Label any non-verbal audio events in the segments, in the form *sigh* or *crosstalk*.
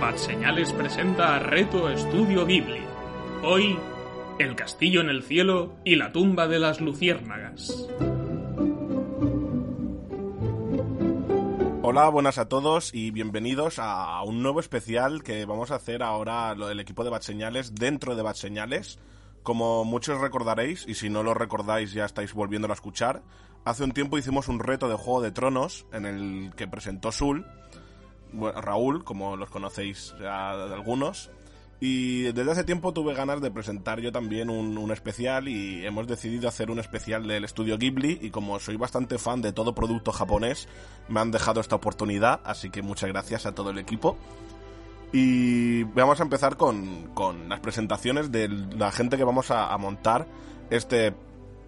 Bad Señales presenta a Reto Estudio Ghibli. Hoy, El castillo en el cielo y la tumba de las luciérnagas. Hola, buenas a todos y bienvenidos a un nuevo especial que vamos a hacer ahora del equipo de Bad Señales dentro de Bad Señales. Como muchos recordaréis, y si no lo recordáis ya estáis volviéndolo a escuchar, hace un tiempo hicimos un reto de Juego de Tronos en el que presentó Sul, bueno, Raúl, como los conocéis ya algunos, y desde hace tiempo tuve ganas de presentar yo también un, especial y hemos decidido hacer un especial del estudio Ghibli y como soy bastante fan de todo producto japonés, me han dejado esta oportunidad, así que muchas gracias a todo el equipo. Y vamos a empezar con, con las presentaciones de la gente que vamos a montar este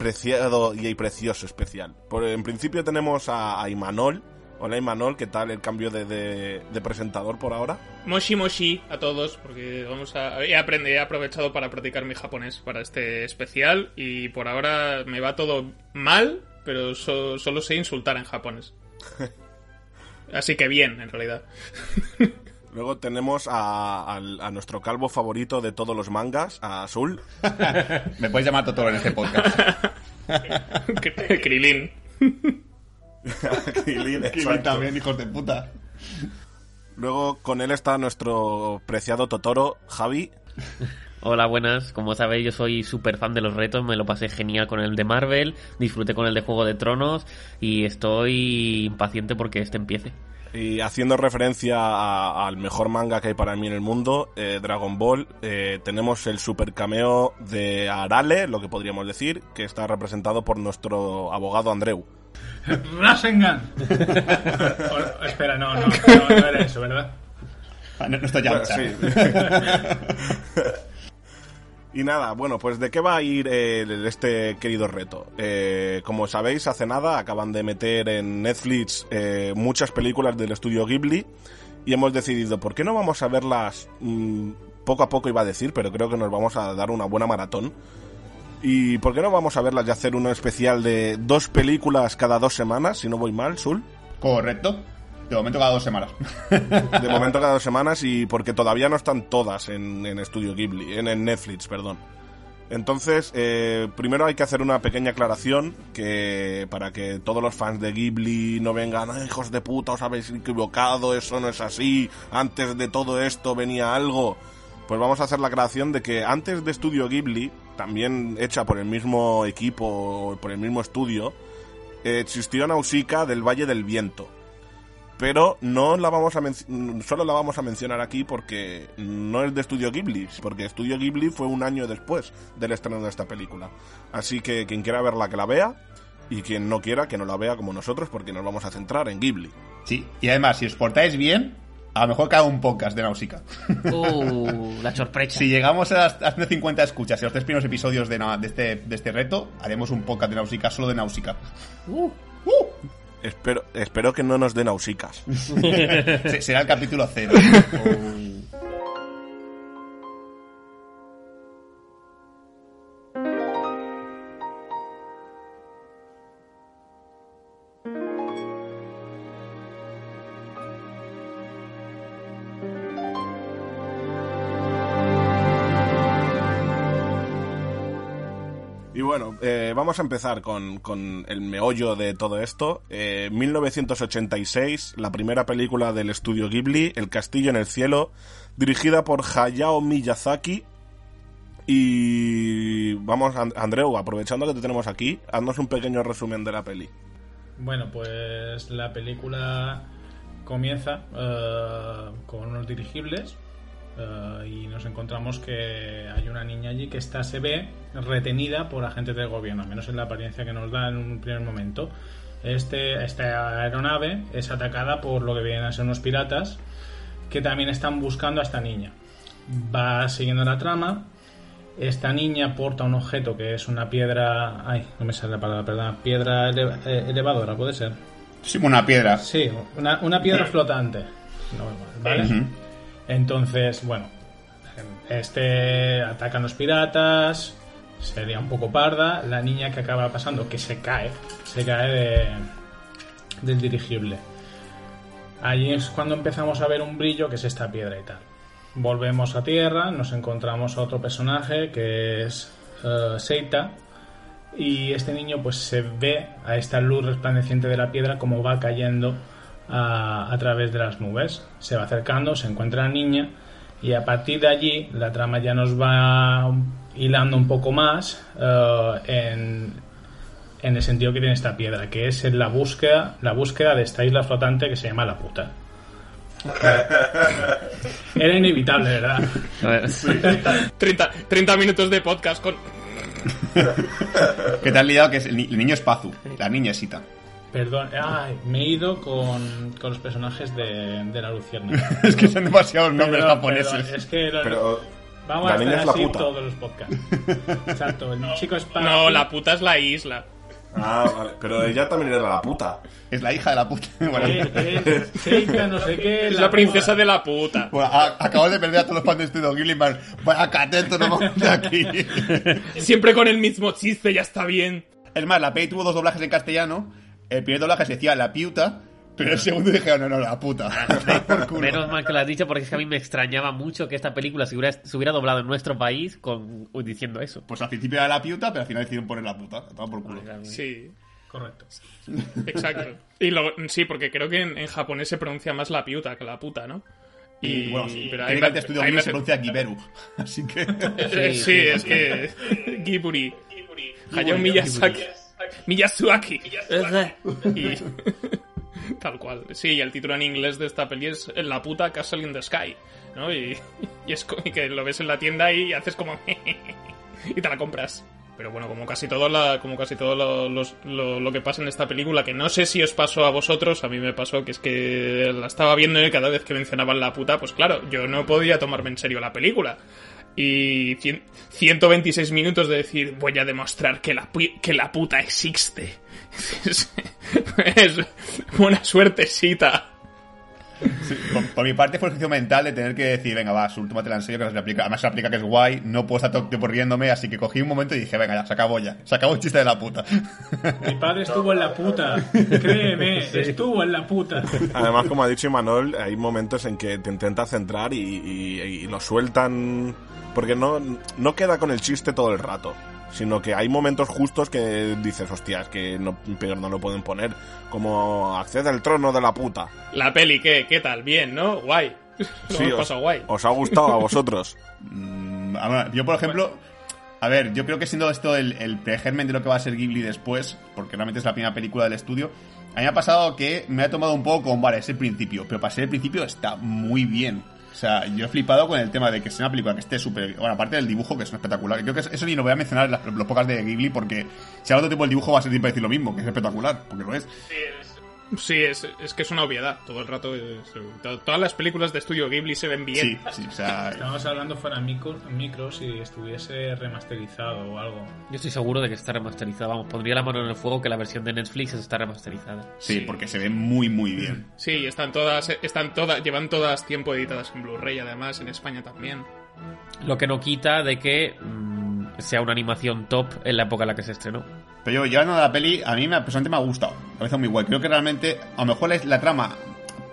preciado y precioso especial. Por, en principio tenemos a, a Imanol, Hola Imanol, ¿qué tal el cambio de, de, de, presentador por ahora? Moshi Moshi a todos, porque vamos a he, aprendido, he aprovechado para practicar mi japonés para este especial y por ahora me va todo mal, pero so, solo sé insultar en japonés. *laughs* Así que bien, en realidad. *laughs* Luego tenemos a, a, a, nuestro calvo favorito de todos los mangas, a Azul. *laughs* Me puedes llamar Totoro en este podcast. Krilin. Krilin, Krilin también, hijos de puta. Luego con él está nuestro preciado Totoro, Javi. Hola, buenas. Como sabéis, yo soy súper fan de los retos. Me lo pasé genial con el de Marvel, disfruté con el de Juego de Tronos y estoy impaciente porque este empiece. Y haciendo referencia a, al mejor manga que hay para mí en el mundo, eh, Dragon Ball, eh, tenemos el super cameo de Arale, lo que podríamos decir, que está representado por nuestro abogado Andreu. *laughs* Rasengan. oh, espera, no, no, no, no, era eso, ¿verdad? Ah, no, no está ya. Bueno, sí. *laughs* y nada, bueno, pues de qué va a ir eh, este querido reto. Eh, como sabéis, hace nada acaban de meter en Netflix eh, muchas películas del estudio Ghibli y hemos decidido, ¿por qué no vamos a verlas mmm, poco a poco iba a decir, pero creo que nos vamos a dar una buena maratón? ¿Y por qué no vamos a verlas y hacer uno especial de dos películas cada dos semanas, si no voy mal, Sul? Correcto. De momento cada dos semanas. De momento cada dos semanas y porque todavía no están todas en, en Estudio Ghibli, en, Netflix, perdón. Entonces, eh, primero hay que hacer una pequeña aclaración que para que todos los fans de Ghibli no vengan, hijos de puta, os habéis equivocado, eso no es así, antes de todo esto venía algo. Pues vamos a hacer la aclaración de que antes de Estudio Ghibli, también hecha por el mismo equipo, por el mismo estudio, eh, existió Nausicaa del Valle del Viento. Pero no la vamos a solo la vamos a mencionar aquí porque no es de Estudio Ghibli, porque Estudio Ghibli fue un año después del estreno de esta película. Así que quien quiera verla que la vea y quien no quiera que no la vea como nosotros porque nos vamos a centrar en Ghibli. Sí, y además si os portáis bien, a lo mejor cae un podcast de Nausicaa. Uh, *laughs* la sorpresa. Si llegamos a las, a 150 escuchas y los tres primeros episodios de, de, este, de este reto, haremos un podcast de Nausicaa solo de Nausicaa. Uh, uh. Espero, espero que no nos den nausicas. *laughs* Será el capítulo cero. *laughs* vamos a empezar con, con, el meollo de todo esto. Eh, 1986, la primera película del estudio Ghibli, El Castillo en el Cielo, dirigida por Hayao Miyazaki. Y vamos, Andreu, aprovechando que te tenemos aquí, haznos un pequeño resumen de la peli. Bueno, pues la película comienza uh, con unos dirigibles Eh, y nos encontramos que hay una niña allí que está, se ve retenida por agentes del gobierno, al menos en la apariencia que nos da en un primer momento. Este, esta aeronave es atacada por lo que vienen a ser unos piratas que también están buscando a esta niña. Va siguiendo la trama. Esta niña porta un objeto que es una piedra. Ay, no me sale la palabra, perdón. Piedra eh, elevadora, puede ser. Sí, una piedra. Sí, una, una piedra flotante. No, ¿Vale? Ujú. Entonces, bueno, este atacan los piratas, sería un poco parda, la niña que acaba pasando, que se cae, se cae de, del dirigible. Ahí es cuando empezamos a ver un brillo, que es esta piedra y tal. Volvemos a tierra, nos encontramos a otro personaje que es eh, Seita, y este niño pues se ve a esta luz resplandeciente de la piedra como va cayendo a, a través de las nubes. Se va acercando, se encuentra la niña y a partir de allí la trama ya nos va hilando un poco más eh, en, en el sentido que tiene esta piedra, que es en la búsqueda, la búsqueda de esta isla flotante que se llama la puta. *laughs* Era inevitable, ¿verdad? Ver, 30, 30 minutos de podcast con... Que te has liado que es el, ni- el niño es Pazu, la niña es Sita. Perdón, ay, me he ido con, con los personajes de, de la Luciérnaga. *laughs* es que son demasiados nombres Perdón, japoneses. perdón, es que lo- Pero vamos la a hacer es la así puta. todos los podcasts. *laughs* Exacto, el chico es para No, la puta es la isla. Ah, vale. Pero ella también era la puta. Es la hija de la puta. *laughs* Bueno, Seika, no sé qué. Es la princesa de la puta. bueno, a- acabas de perder a todos los fans de Estudio Ghibli, man. Vaya cateto, no vamos de aquí. Siempre con el mismo chiste, ya está bien. Es más, la peli tuvo dos doblajes en castellano. El primer doblaje se decía la piuta, pero el segundo dijeron, no, no, la puta. *laughs* Por culo. menos mal que lo has dicho porque es que a mí me extrañaba mucho que esta película se hubiera, se hubiera doblado en nuestro país con diciendo eso. Pues al principio era la piuta, pero al final decidieron poner la puta. Toma por culo. Sí, Correcto. exacto. Y lo, sí, porque creo que en, en japonés se pronuncia más la piuta que la puta, ¿no? Y bueno, sí, pero pero ahí que me- Estudio ahí Ghibli me- se pronuncia Giberu. Así que... *laughs* Sí, sí, sí, es que. Giburi. Hayao Miyazaki. Miyazaki. Y. *laughs* Tal cual. Sí, y el título en inglés de esta peli es La puta Castle in the Sky. ¿No? Y, y es y que lo ves en la tienda y haces como. *laughs* y te la compras. Pero bueno, como casi todo, la, como casi todo lo, los- lo- lo que pasa en esta película, que no sé si os pasó a vosotros, a mí me pasó que es que la estaba viendo y cada vez que mencionaban la puta, pues claro, yo no podía tomarme en serio la película. Y cien- 126 minutos de decir, voy a demostrar que la, que la puta existe. *laughs* Es buena suertecita. Por, por mi parte fue el ejercicio mental de tener que decir, venga, va, su última te la enseño, que no se le aplica. Además se le aplica que es guay, no puedo estar todo el tiempo riéndome, así que cogí un momento y dije, venga, ya, se acabó ya. Se acabó el chiste de la puta. *laughs* Mi padre estuvo en la puta. Créeme, *laughs* estuvo en la puta. Además, como ha dicho Imanol, hay momentos en que te intentas centrar y, y- y lo sueltan. Porque no, no queda con el chiste todo el rato. Sino que hay momentos justos que dices, hostias, que no, peor no lo pueden poner. Como accede al trono de la puta. La peli, ¿qué? ¿Qué tal? Bien, ¿no? Guay. *laughs* Lo Sí, os, pasado guay. os ha gustado a *laughs* vosotros. Mm, yo, por ejemplo, a ver, yo creo que siendo esto el, el pregermen de lo que va a ser Ghibli después, porque realmente es la primera película del estudio, a mí me ha pasado que me ha tomado un poco con, vale, es el principio, pero para ser el principio está muy bien. O sea, yo he flipado con el tema de que sea una película que esté súper... Bueno, aparte del dibujo, que es espectacular. Creo que eso ni lo voy a mencionar en las, los pocas de Ghibli, porque si hablo de tipo el dibujo va a ser siempre decir lo mismo, que es espectacular, porque lo es, es que es una obviedad. Todo el rato. es- to- todas las películas de estudio Ghibli se ven bien. Sí, sí, o sea... Estábamos hablando fuera micro, micro si estuviese remasterizado o algo. Yo estoy seguro de que está remasterizada. Vamos, pondría la mano en el fuego que la versión de Netflix está remasterizada. Sí, Sí. porque se ve muy, muy bien. Sí, están todas, están todas, llevan todas tiempo editadas en Blu-ray, además, en España también. Lo que no quita de que mm, sea una animación top en la época en la que se estrenó. Pero yo, llevando a la peli, a mí me, personalmente me ha gustado. Me parece muy guay. Creo que realmente, a lo mejor la, la trama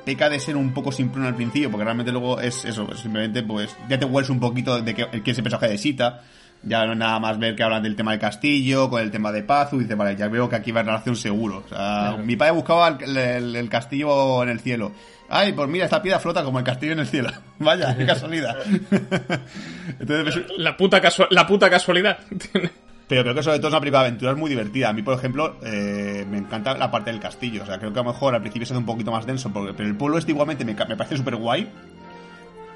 peca de ser un poco simplón al principio, porque realmente luego es eso, es simplemente pues ya te hueles un poquito de que, que es el personaje de Sita. Ya no nada más ver que hablan del tema del castillo, con el tema de Pazu, y dice, vale, ya veo que aquí va en relación seguro. O sea, mi padre buscaba el, el- el castillo en el cielo. Ay, pues mira, esta piedra flota como el castillo en el cielo. *laughs* Vaya, qué casualidad. *laughs* Entonces, me- La puta, la puta casualidad. *laughs* pero creo que sobre todo es una película de aventuras muy divertida. A mí, por ejemplo, eh, me encanta la parte del castillo. O sea, creo que a lo mejor al principio se hace un poquito más denso, porque, pero el pueblo este igualmente me, me parece súper guay.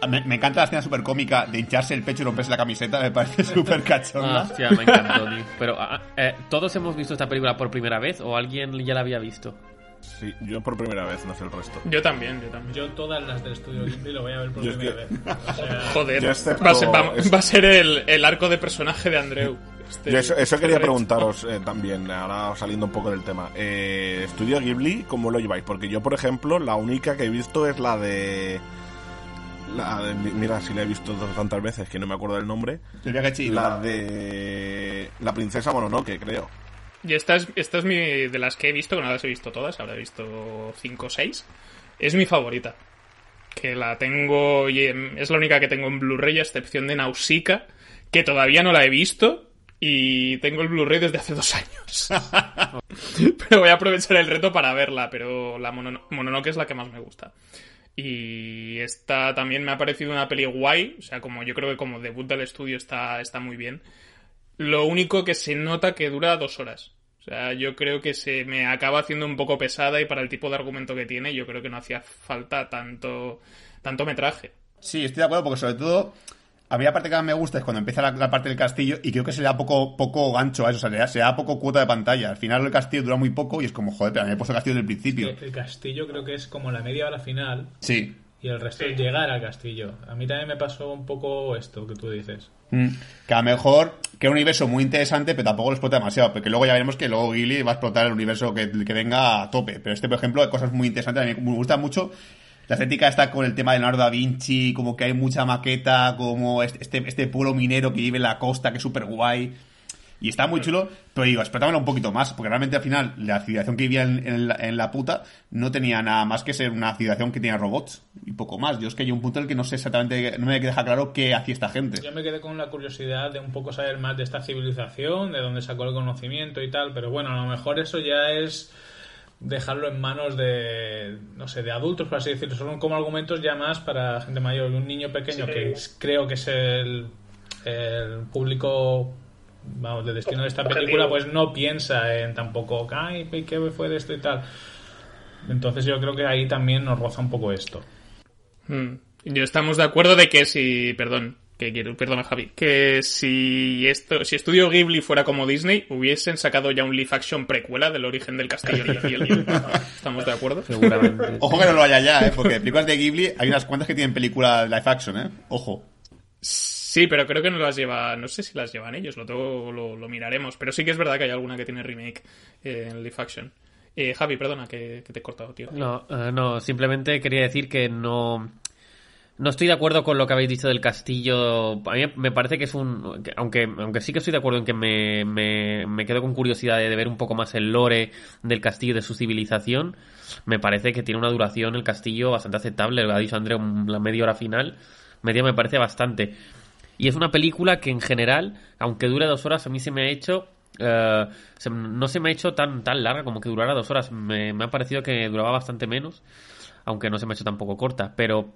Me, me encanta la escena súper cómica de hincharse el pecho y romperse la camiseta, me parece *laughs* súper cachonda. Ah, hostia, me encantó, tío. Pero, ah, eh, ¿todos hemos visto esta película por primera vez o alguien ya la había visto? Sí, yo por primera vez, no sé el resto. Yo también, yo también. Yo todas las del estudio Ghibli lo voy a ver por Yo primera que- vez. O sea, *laughs* Joder, Yo excepto- va a ser, va- es- va a ser el, el arco de personaje de Andreu. Este- Yo eso, eso este quería reto. preguntaros eh, también, ahora saliendo un poco del tema. Eh, Estudio Ghibli, ¿cómo lo lleváis? Porque yo, por ejemplo, la única que he visto es la de... La de- mira, si la he visto tantas veces que no me acuerdo del nombre. La de... La princesa Mononoke, creo. Y esta es, esta es mi, de las que he visto, que no las he visto todas, habré visto 5 o 6. Es mi favorita. Que la tengo, y es la única que tengo en Blu-ray, a excepción de Nausicaa, que todavía no la he visto. Y tengo el Blu-ray desde hace dos años. *laughs* pero voy a aprovechar el reto para verla, pero la Monono- Mononoke es la que más me gusta. Y esta también me ha parecido una peli guay, o sea, como yo creo que como debut del estudio está, está muy bien. Lo único que se nota que dura dos horas. O sea, yo creo que se me acaba haciendo un poco pesada y para el tipo de argumento que tiene, yo creo que no hacía falta tanto, tanto metraje. Sí, estoy de acuerdo porque sobre todo a mí la parte que más me gusta es cuando empieza la, la parte del castillo y creo que se le da poco, poco gancho a eso, o sea, le da- se da poco cuota de pantalla. Al final el castillo dura muy poco y es como, joder, pero me he puesto el castillo desde el principio. el castillo creo que es como la media hora final Sí. y el resto es llegar al castillo. A mí también me pasó un poco esto que tú dices. Mm. Que a lo mejor que un universo muy interesante, pero tampoco lo explota demasiado, porque luego ya veremos que luego Ghibli va a explotar el universo que, que venga a tope. Pero este, por ejemplo, hay cosas muy interesantes. A mí me gusta mucho la estética está con el tema de Leonardo da Vinci, como que hay mucha maqueta, como este, este, este pueblo minero que vive en la costa, que es súper guay. Y está muy chulo, pero digo, explotámoslo un poquito más, porque realmente al final la civilización que vivía en, la, en la puta no tenía nada más que ser una civilización que tenía robots y poco más. Yo es que hay un punto en el que no sé exactamente, no me deja claro qué hacía esta gente. Yo me quedé con la curiosidad de un poco saber más de esta civilización, de dónde sacó el conocimiento y tal, pero bueno, a lo mejor eso ya es dejarlo en manos de, no sé, de adultos, por así decirlo. Son como argumentos ya más para gente mayor. Un niño pequeño, Sí. que es- creo que es el, el público, vamos, de destino de esta película, pues no piensa en tampoco, ay, ¿qué fue de esto y tal? Entonces yo creo que ahí también nos roza un poco esto. Mm. Yo estamos de acuerdo de que si, perdón, que quiero, perdona Javi, que si esto, si Estudio Ghibli fuera como Disney, hubiesen sacado ya un live action precuela del origen del castillo y el hielo. ¿Estamos de acuerdo? Seguramente. *laughs* Ojo que no lo haya ya, ¿eh? porque películas de Ghibli hay unas cuantas que tienen película live action, ¿eh? Ojo. Sí, pero creo que no las lleva, no sé si las llevan ellos, lo, tengo- lo, lo miraremos, pero sí que es verdad que hay alguna que tiene remake eh, en live action. Eh, Javi, perdona que, que te he cortado, tío. No, eh, no, simplemente quería decir que no. No estoy de acuerdo con lo que habéis dicho del castillo. A mí me parece que es un. que- Aunque, aunque sí que estoy de acuerdo en que me, me, me quedo con curiosidad de ver un poco más el lore del castillo, de su civilización. Me parece que tiene una duración el castillo bastante aceptable. Lo ha dicho André, la media hora final. Media me parece bastante. Y es una película que en general, aunque dure dos horas, a mí se me ha hecho. eh, no se me ha hecho tan, tan larga como que durara dos horas. Me, me ha parecido que duraba bastante menos. Aunque no se me ha hecho tampoco corta. Pero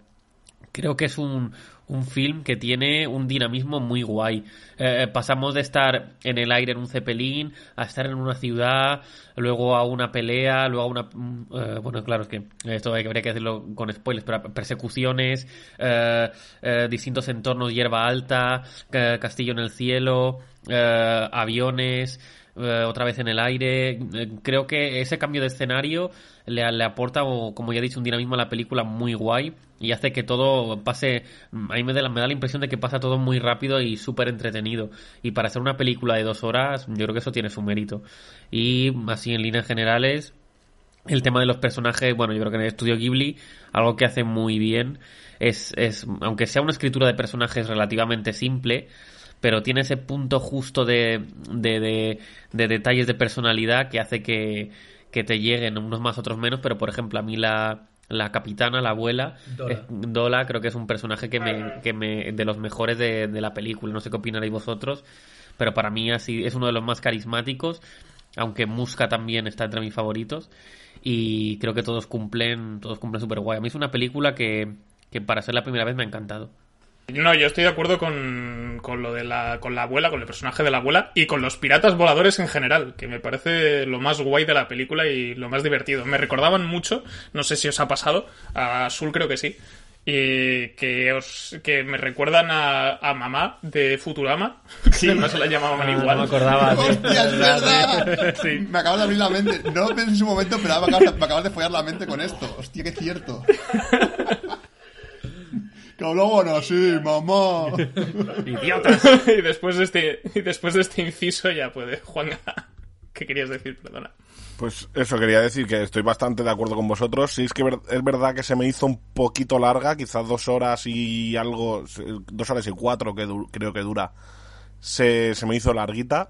creo que es un, un film que tiene un dinamismo muy guay. Eh, pasamos de estar en el aire en un cepelín a estar en una ciudad, luego a una pelea, luego a una... mm, eh, bueno, claro, es que esto habría que decirlo con spoilers, pero persecuciones, eh, eh, distintos entornos, hierba alta, eh, castillo en el cielo, eh, aviones, eh, otra vez en el aire. Eh, creo que ese cambio de escenario le, le aporta, como ya he dicho, un dinamismo a la película muy guay y hace que todo pase. A mí me da, la- me da la impresión de que pasa todo muy rápido y súper entretenido. Y para ser una película de dos horas, yo creo que eso tiene su mérito. Y así en líneas generales. El tema de los personajes, bueno, yo creo que en el estudio Ghibli, algo que hace muy bien es, es, aunque sea una escritura de personajes relativamente simple, pero tiene ese punto justo de, de, de, de detalles de personalidad que hace que, que te lleguen unos más, otros menos, pero por ejemplo a mí la, la capitana, la abuela, Dola. Dola, creo que es un personaje que me, que me de los mejores de, de la película, no sé qué opinaréis vosotros, pero para mí así es uno de los más carismáticos, aunque Muska también está entre mis favoritos y creo que todos cumplen, todos cumplen súper guay. A mí es una película que, que para ser la primera vez me ha encantado. No, yo estoy de acuerdo con, con lo de la, con la abuela, con el personaje de la abuela y con los piratas voladores en general, que me parece lo más guay de la película y lo más divertido. Me recordaban mucho, no sé si os ha pasado, a Azul creo que sí, eh, que os que me recuerdan a, a mamá de Futurama, *laughs* que no se la llamaban *laughs* Ah, igual. No me acordaba. sí. ¡Hostia, es verdad! *laughs* Sí. Me acabas de abrir la mente. No pensé en su momento, pero me acabas, me acabas de follar la mente con esto. Hostia, qué cierto. Que hablaban así, mamá. *laughs* Idiotas. *laughs* y después de este y después de este inciso ya puede Juan *laughs* ¿Qué querías decir? Perdona. Pues eso quería decir que estoy bastante de acuerdo con vosotros. Sí, es que es verdad que se me hizo un poquito larga, quizás dos horas y algo, dos horas y cuatro que du- creo que dura. Se, se me hizo larguita,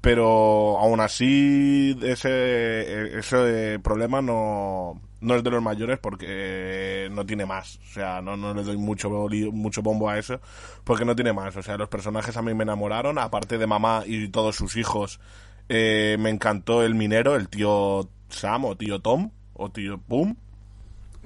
pero aún así ese, ese problema no, no es de los mayores porque no tiene más. O sea, no, no le doy mucho, mucho bombo a eso porque no tiene más. O sea, los personajes a mí me enamoraron, aparte de mamá y todos sus hijos. Eh, me encantó el minero, el tío Sam o tío Tom o tío Pum.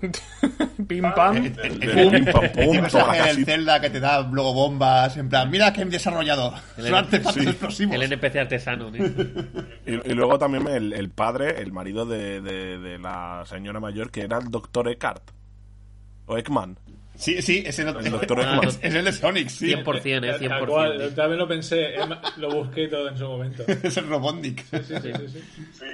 *laughs* Pim pam. El, El el- de el- pam, el pum. Zelda que te da luego bombas, en plan, mira que he desarrollado. Artefactos explosivos. El NPC artesano. tío. Y, y luego también el, el padre, el marido de, de- de la señora mayor, que era el doctor Eckhart. O Ekman. Sí, sí, ese no- El doctor es, *laughs* Eggman. es el de Sonic, sí. 100%, eh, Tal cual, 100%. también lo pensé, lo busqué todo en su momento. *laughs* Es el Robotnik. Sí, sí, sí, sí.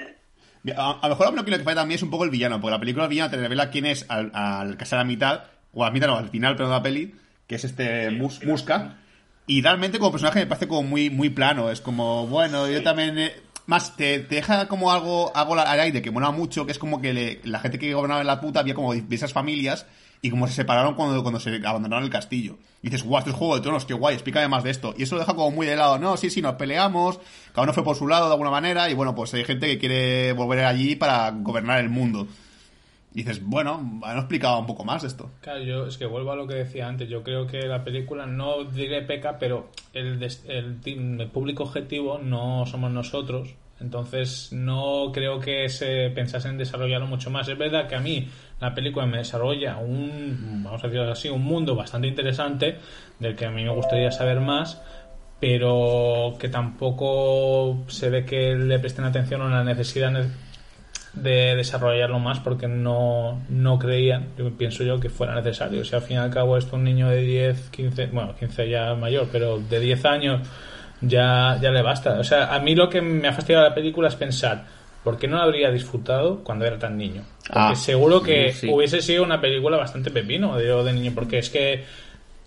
A, a lo mejor lo que lo que falla también es un poco el villano, porque la película del villano te revela quién es al, al casi a la mitad, o a la mitad no, al final, pero de la peli, que es este Mus- Muska. Y realmente como personaje me parece como muy, muy plano, es como, bueno, yo también... eh, más, te, te deja como algo, algo al aire que mola mucho, que es como que le- la gente que gobernaba en la puta había como diversas familias y como se separaron cuando, cuando se abandonaron el castillo. Y dices, guau, esto es Juego de Tronos, qué guay, explícame más de esto. Y eso lo deja como muy de lado. No, sí, sí, nos peleamos, cada uno fue por su lado de alguna manera, y bueno, pues hay gente que quiere volver allí para gobernar el mundo. Y dices, bueno, han explicado un poco más de esto. Claro, yo es que vuelvo a lo que decía antes. Yo creo que la película no diré peca, pero el, el, el público objetivo no somos nosotros. Entonces no creo que se pensase en desarrollarlo mucho más. Es verdad que a mí la película me desarrolla un, vamos a decirlo así, un mundo bastante interesante del que a mí me gustaría saber más, pero que tampoco se ve que le presten atención a la necesidad ne- de desarrollarlo más porque no, no creían, yo pienso yo, que fuera necesario. Si al fin y al cabo esto un niño de 10, 15, bueno, 15 ya mayor, pero de 10 años ya, ya le basta. O sea, a mí lo que me ha fastidiado la película es pensar, ¿por qué no la habría disfrutado cuando era tan niño? Porque Ah, seguro que sí. hubiese sido una película bastante pepino de, de niño, porque es que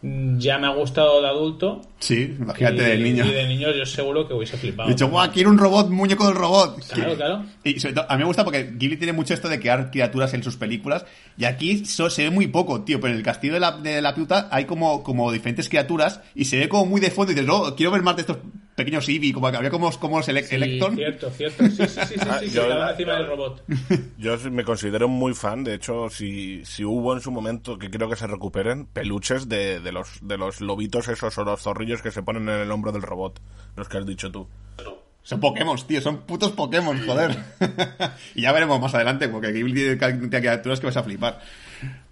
ya me ha gustado de adulto. Sí, imagínate y, del niño. Y de niño yo seguro que hubiese flipado. De hecho, guau, quiero un robot, muñeco del robot. Claro, claro. Y sobre todo, a mí me gusta porque Ghibli tiene mucho esto de crear criaturas en sus películas. Y aquí so- se ve muy poco, tío. Pero en el castillo de la, de la puta hay como, como diferentes criaturas. Y se ve como muy de fondo. Y dices, no, quiero ver más de estos pequeños Eevee. Como que había como, como Sí, Electron. Cierto, cierto. Sí, sí, sí, sí, Ah, sí, que yo- estaban encima del robot. *laughs* Yo me considero muy fan, de hecho, si, si hubo en su momento, que creo que se recuperen, peluches de, de, los, de los lobitos esos o los zorrillos que se ponen en el hombro del robot, los que has dicho tú. Son Pokémon, tío. Son putos Pokémon, joder. *laughs* y ya veremos más adelante. Porque Ghibli tiene criaturas que vas a flipar.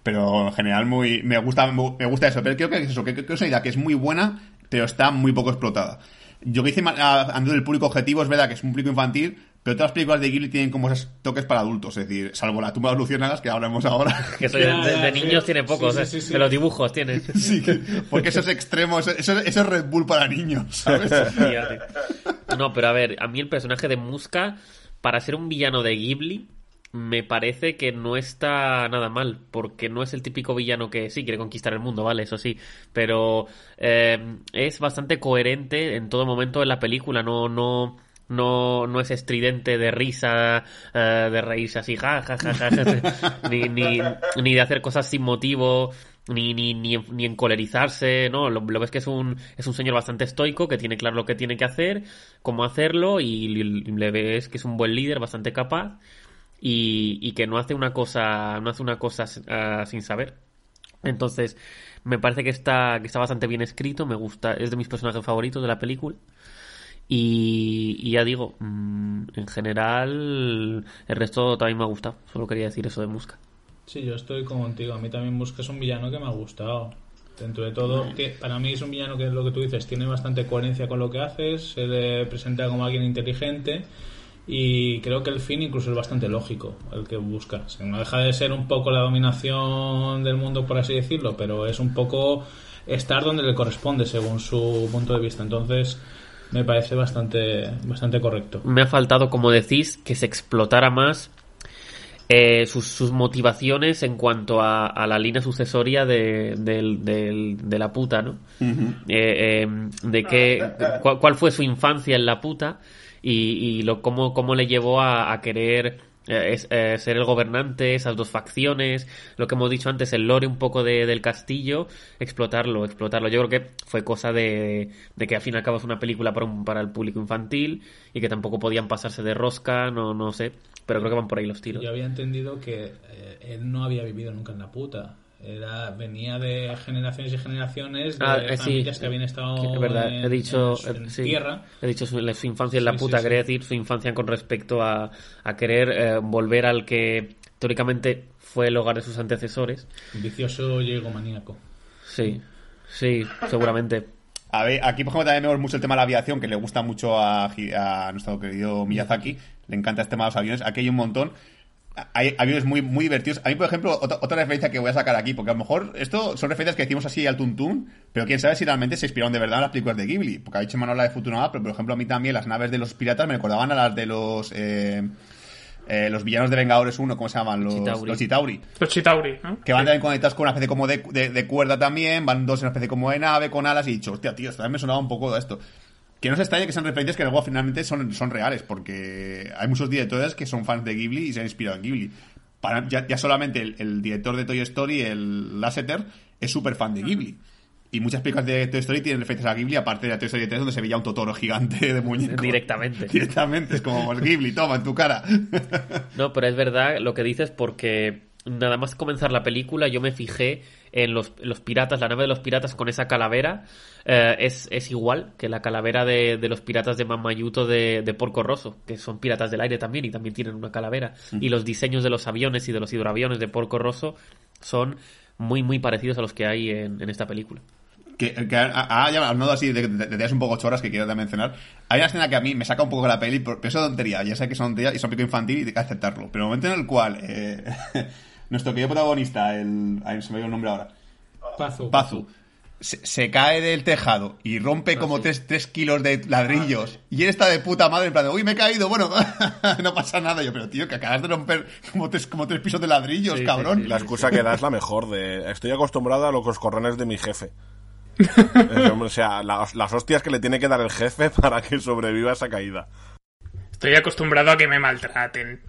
Pero en general muy me gusta me gusta eso pero creo que es eso que, que es una idea que es muy buena pero está muy poco explotada yo que hice ma- a- ando del público objetivo es verdad que es un público infantil pero todas las películas de Ghibli tienen como esos toques para adultos es decir salvo la tumba de los luciérnagas que hablaremos ahora *laughs* Que eso de, niños tiene pocos, Sí, eh. sí, sí, sí. de los dibujos tiene. *laughs* sí que- porque eso es extremo eso, eso, eso es Red Bull para niños ¿sabes? *laughs* Fíjate. No, pero a ver, a mí el personaje de Muska, para ser un villano de Ghibli, me parece que no está nada mal, porque no es el típico villano que sí quiere conquistar el mundo, ¿vale? Eso sí, pero eh, es bastante coherente en todo momento en la película, no, no, no, no es estridente de risa, eh, de reírse así, ja, ja, ja, ja, *laughs* ni, ni, ni de hacer cosas sin motivo, ni, ni, ni, ni encolerizarse, ¿no? Lo, ves que es un, es un señor bastante estoico, que tiene claro lo que tiene que hacer, cómo hacerlo, y le, le ves que es un buen líder, bastante capaz, y, y que no hace una cosa, no hace una cosa ah, sin saber. Entonces, me parece que está, que está bastante bien escrito, me gusta, es de mis personajes favoritos de la película. Y, y ya digo, mm, en general, el resto también me ha gustado. Solo quería decir eso de Musca. Sí, yo estoy contigo. A mí también Busca es un villano que me ha gustado. Dentro de todo, para mí es un villano que lo que tú dices tiene bastante coherencia con lo que haces, se le presenta como alguien inteligente Y creo que el fin incluso es bastante lógico el que busca. O sea, no deja de ser un poco la dominación del mundo, por así decirlo, pero es un poco estar donde le corresponde según su punto de vista. Entonces, me parece bastante, bastante correcto. Me ha faltado, como decís, que se explotara más eh, sus, sus motivaciones en cuanto a, a la línea sucesoria de, de la puta, ¿no? Eh, eh, de qué, *laughs* cuál fue su infancia en la puta y, y lo, cómo, cómo le llevó a, a querer eh, eh, ser el gobernante, esas dos facciones, lo que hemos dicho antes, el lore un poco de- del castillo, explotarlo, explotarlo. Yo creo que fue cosa de, de que al fin y al cabo es una película para, un- para el público infantil y que tampoco podían pasarse de rosca, no, no sé, pero creo que van por ahí los tiros. Yo había entendido que eh, él no había vivido nunca en la puta. Era, venía de generaciones y generaciones de Ah, eh, sí. familias que habían estado Que Es verdad, en, he dicho, en- en sí, tierra. he dicho su, su infancia en la Sí, puta, sí, quería sí. decir su infancia con respecto a, a querer eh, volver al que teóricamente fue el hogar de sus antecesores. Vicioso y egomaníaco. Sí, sí, seguramente. A ver, aquí por ejemplo también vemos mucho el tema de la aviación, que le gusta mucho a, a nuestro querido Miyazaki. Le encanta este tema de los aviones. Aquí hay un montón. Hay aviones muy, muy divertidos. A mí, por ejemplo, otra, otra referencia que voy a sacar aquí, porque a lo mejor esto son referencias que decimos así al tuntún, pero quién sabe si realmente se inspiraron de verdad en las películas de Ghibli. Porque ha dicho Manola de Futurama, pero por ejemplo a mí también las naves de los piratas me recordaban a las de los... eh, eh, los villanos de Vengadores 1, ¿cómo se llaman? Los Chitauri. Los Chitauri. Los Chitauri, ¿no? Que van también conectados con una especie como de, de- de cuerda también, van dos en una especie como de nave, con alas, y he dicho, hostia, tío, esto también me sonaba un poco de esto. Que no se extrañe que sean referencias que luego finalmente son, son reales, porque hay muchos directores que son fans de Ghibli y se han inspirado en Ghibli. Para, ya, ya solamente el, el director de Toy Story, el Lasseter, es súper fan de Ghibli. Y muchas películas de Toy Story tienen referencias a Ghibli, aparte de la Toy Story 3, donde se veía un Totoro gigante de muñeco. Directamente. *laughs* Directamente, es como el Ghibli, toma, en tu cara. No, pero es verdad lo que dices porque nada más comenzar la película yo me fijé en los, los piratas, la nave de los piratas con esa calavera eh, es, es igual que la calavera de, de los piratas de Mamayuto de, de Porco Rosso, que son piratas del aire también y también tienen una calavera. Y los diseños de los aviones y de los hidroaviones de Porco Rosso son muy, muy parecidos a los que hay en, en esta película. que, que ha, ha llamado así de, de, de un poco choras que quiero también mencionar. Hay una escena que a mí me saca un poco de la peli, pero eso es tontería, ya sé que son tonterías y son pico infantil y hay que aceptarlo. Pero el momento en el cual eh, *laughs* nuestro querido protagonista, el, ay, se me dio el nombre ahora, Pazu. Pazu, se, se cae del tejado y rompe como 3 kilos de ladrillos y él está de puta madre en plan de, uy, me he caído, bueno, *laughs* no pasa nada. Yo, pero tío, que acabas de romper como tres, como tres pisos de ladrillos, Sí, cabrón. sí, sí. La excusa que da es la mejor de estoy acostumbrado a los corrones de mi jefe. *laughs* O sea, las, las hostias que le tiene que dar el jefe *laughs* para que sobreviva esa caída. Estoy acostumbrado a que me maltraten.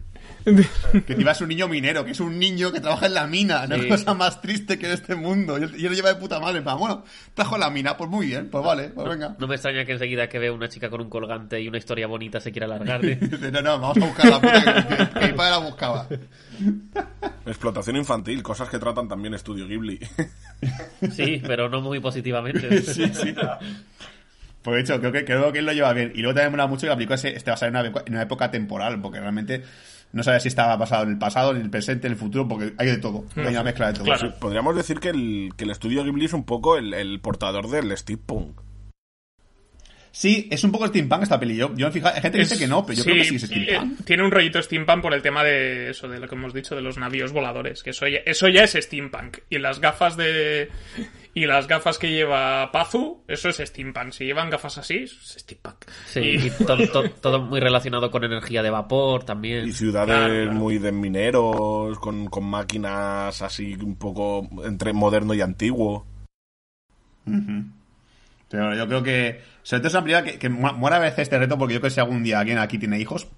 *laughs* Que encima es un niño minero, que es un niño que trabaja en la mina. No Sí. hay cosa más triste que en este mundo. Y él, lo lleva de puta madre. plan, bueno, trajo la mina, pues muy bien, pues vale, pues venga. No me extraña que enseguida que vea una chica con un colgante y una historia bonita se quiera alargar. ¿eh? *laughs* No, no, vamos a buscar la puta que, que, que mi padre la buscaba. *laughs* Explotación infantil, cosas que tratan también Estudio Ghibli. Sí, pero no muy positivamente. Sí, sí. Pues de hecho, creo que, creo que él lo lleva bien. Y luego también me mola mucho que la película se esté basada en una, época- en una época temporal, porque realmente no sabes si estaba basado en el pasado, en el presente, en el futuro, porque hay de todo. Hay una mezcla de todo. Claro. Podríamos decir que el, que el Estudio Ghibli es un poco el, el portador del steampunk. Sí, es un poco steampunk esta peli. Yo, yo me fijaba, hay gente que dice que no, pero yo creo que sí es steampunk. eh, tiene un rollito steampunk por el tema de eso, de lo que hemos dicho de los navíos voladores, que eso ya, eso ya es steampunk. Y las gafas de... Y las gafas que lleva Pazu, eso es steampunk. Si llevan gafas así, es steampunk. Sí, Y- y todo, todo- todo muy relacionado con energía de vapor también. Y ciudades Claro, claro. muy de mineros, con, con máquinas así un poco entre moderno y antiguo. Ujú. Pero yo creo que. Sobre todo es una película que, que mu- muera a veces este reto, porque yo creo que si algún día alguien aquí tiene hijos. *laughs*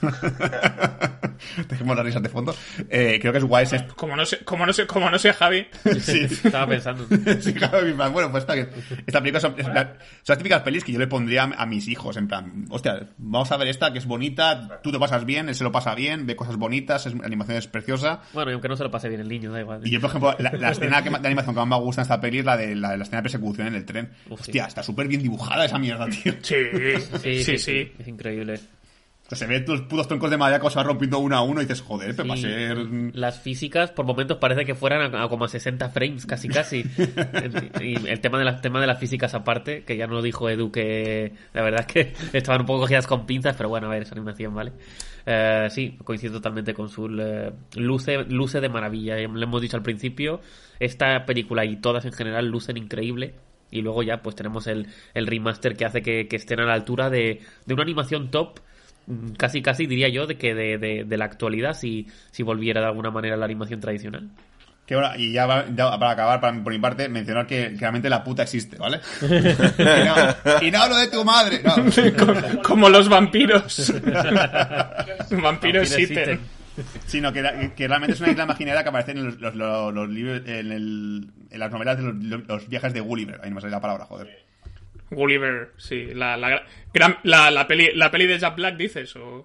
*laughs* *laughs* Dejemos las risas de fondo. Eh, creo que es guay ese- Como no sé, como no sé, como no sé Javi. Sí. *laughs* Estaba pensando. *laughs* Sí, plan, bueno, pues está bien. Esta película son, es la- son las típicas pelis que yo le pondría a, mis hijos, en plan, hostia, vamos a ver esta que es bonita, tú te pasas bien, él se lo pasa bien, ve cosas bonitas, es, la animación es preciosa. Bueno, y aunque no se lo pase bien el niño, da igual. Y yo, por ejemplo, la, la escena que, de animación que más me gusta en esta peli es la de la, escena de persecución en el tren. Uf, sí. Hostia, está súper bien dibujada esa mierda, tío. Sí, sí, sí. Es increíble. Se ven los putos troncos de madera que se van rompiendo uno a uno y dices, joder, pero va a ser... Las físicas por momentos parece que fueran a, a como a 60 frames, casi casi. *laughs* y el tema de, las tema de las físicas aparte, que ya nos dijo Edu que la verdad es que *laughs* estaban un poco cogidas con pinzas, pero bueno, a ver, esa animación, ¿vale? Eh, sí, coincido totalmente con su luce, luce de maravilla. Le hemos dicho al principio, esta película y todas en general lucen increíble. Y luego ya pues tenemos el, el remaster que hace que, que estén a la altura de, de una animación top casi casi diría yo de que de, de, de la actualidad si, si volviera de alguna manera a la animación tradicional. Que ahora, y ya, va- ya para acabar, para- por mi parte, mencionar que, que realmente la puta existe, ¿vale? *laughs* y, no, y no hablo de tu madre, no. *laughs* Como los vampiros. *laughs* vampiros Vampiros existen. Sino que, realmente es una isla imaginera que aparece en los, los, los- los libros, en, el- en las novelas de los, los viajes de Gulliver. Ahí no me sale la palabra, joder. Gulliver, sí. La, la, gran- la, la peli, la peli de Jack Black, dices. O...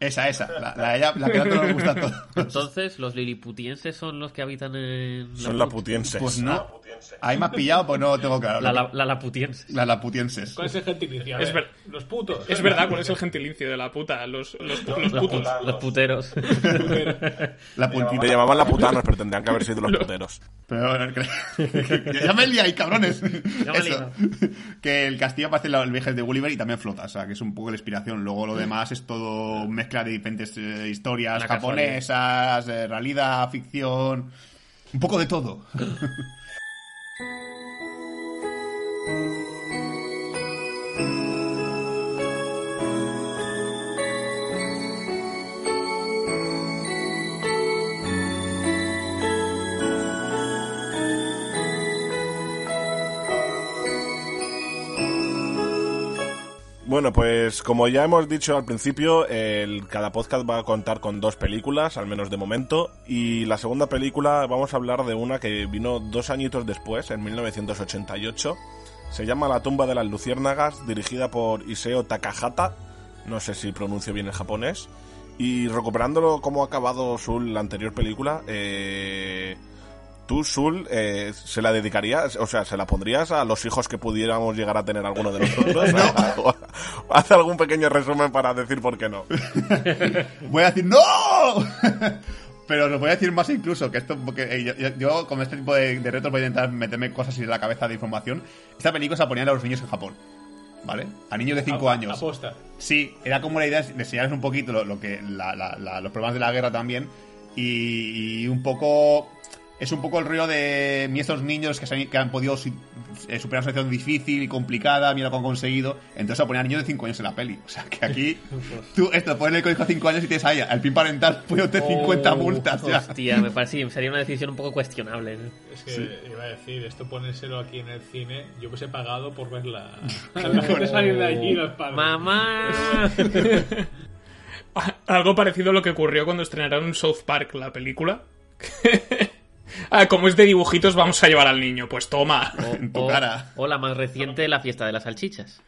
Esa, esa, la, la, ella- la que tanto nos gusta a todos. Entonces, ¿los liliputienses son los que habitan en Son laputienses. Pues no. Ahí me has pillado, pues no tengo claro. La, la, la laputienses. Las laputienses. ¿Cuál es el gentilicio? A Es ver, Los putos. Es verdad, ¿cuál es el gentilicio de la puta? Los, los, los Los, putos. pu- *laughs* los puteros. La puntita. Te llamaban la putanos, pero tendrían que haber sido los puteros. Pero bueno, *laughs* ya me ahí, cabrones. Ya me he Eso. liado. Que el castillo aparece en la- el viaje de Gulliver y también flota, o sea, que es un poco la inspiración. Luego lo demás es todo mezcla de diferentes eh, historias La japonesas, eh, realidad, ficción, un poco de todo. *laughs* Bueno, pues como ya hemos dicho al principio, el, cada podcast va a contar con dos películas, al menos de momento, y la segunda película vamos a hablar de una que vino dos añitos después, en 1988. Se llama La tumba de las luciérnagas, dirigida por Iseo Takahata, no sé si pronuncio bien el japonés, y recuperándolo como ha acabado su la anterior película, eh, tú, Sul, eh, ¿se la dedicarías, o sea, se la pondrías a los hijos que pudiéramos llegar a tener alguno de nosotros? *laughs* O- *laughs* Haz algún pequeño resumen para decir por qué no. *laughs* Voy a decir ¡No! Pero os voy a decir más incluso, que esto, porque eh, yo, yo- yo con este tipo de, de retos voy a intentar meterme cosas en la cabeza de información. Esta película se la ponían a los niños en Japón, ¿vale? A niños de 5 A- años. Aposta. Sí, era como la idea de enseñarles un poquito lo, lo que la- la- la- los problemas de la guerra también y, y un poco es un poco el rollo de estos niños que, se han, que han podido eh, superar una situación difícil y complicada, mira lo que han conseguido. Entonces a poner a niños de 5 años en la peli. O sea, que aquí *laughs* tú esto pones el colegio a 5 años y tienes ahí al pin parental poniéndote 50 Oh, multas ya. Hostia, me parece sería una decisión un poco cuestionable. ¿no? Es que iba a decir, esto ponérselo aquí en el cine, yo pues he pagado por verla. *laughs* A lo mejor salir de allí los padres. ¡Mamá! *laughs* Algo parecido a lo que ocurrió cuando estrenaron South Park, la película. Ah, como es de dibujitos, vamos a llevar al niño. Pues toma. *laughs* En tu o, cara. o la más reciente, la fiesta de las salchichas.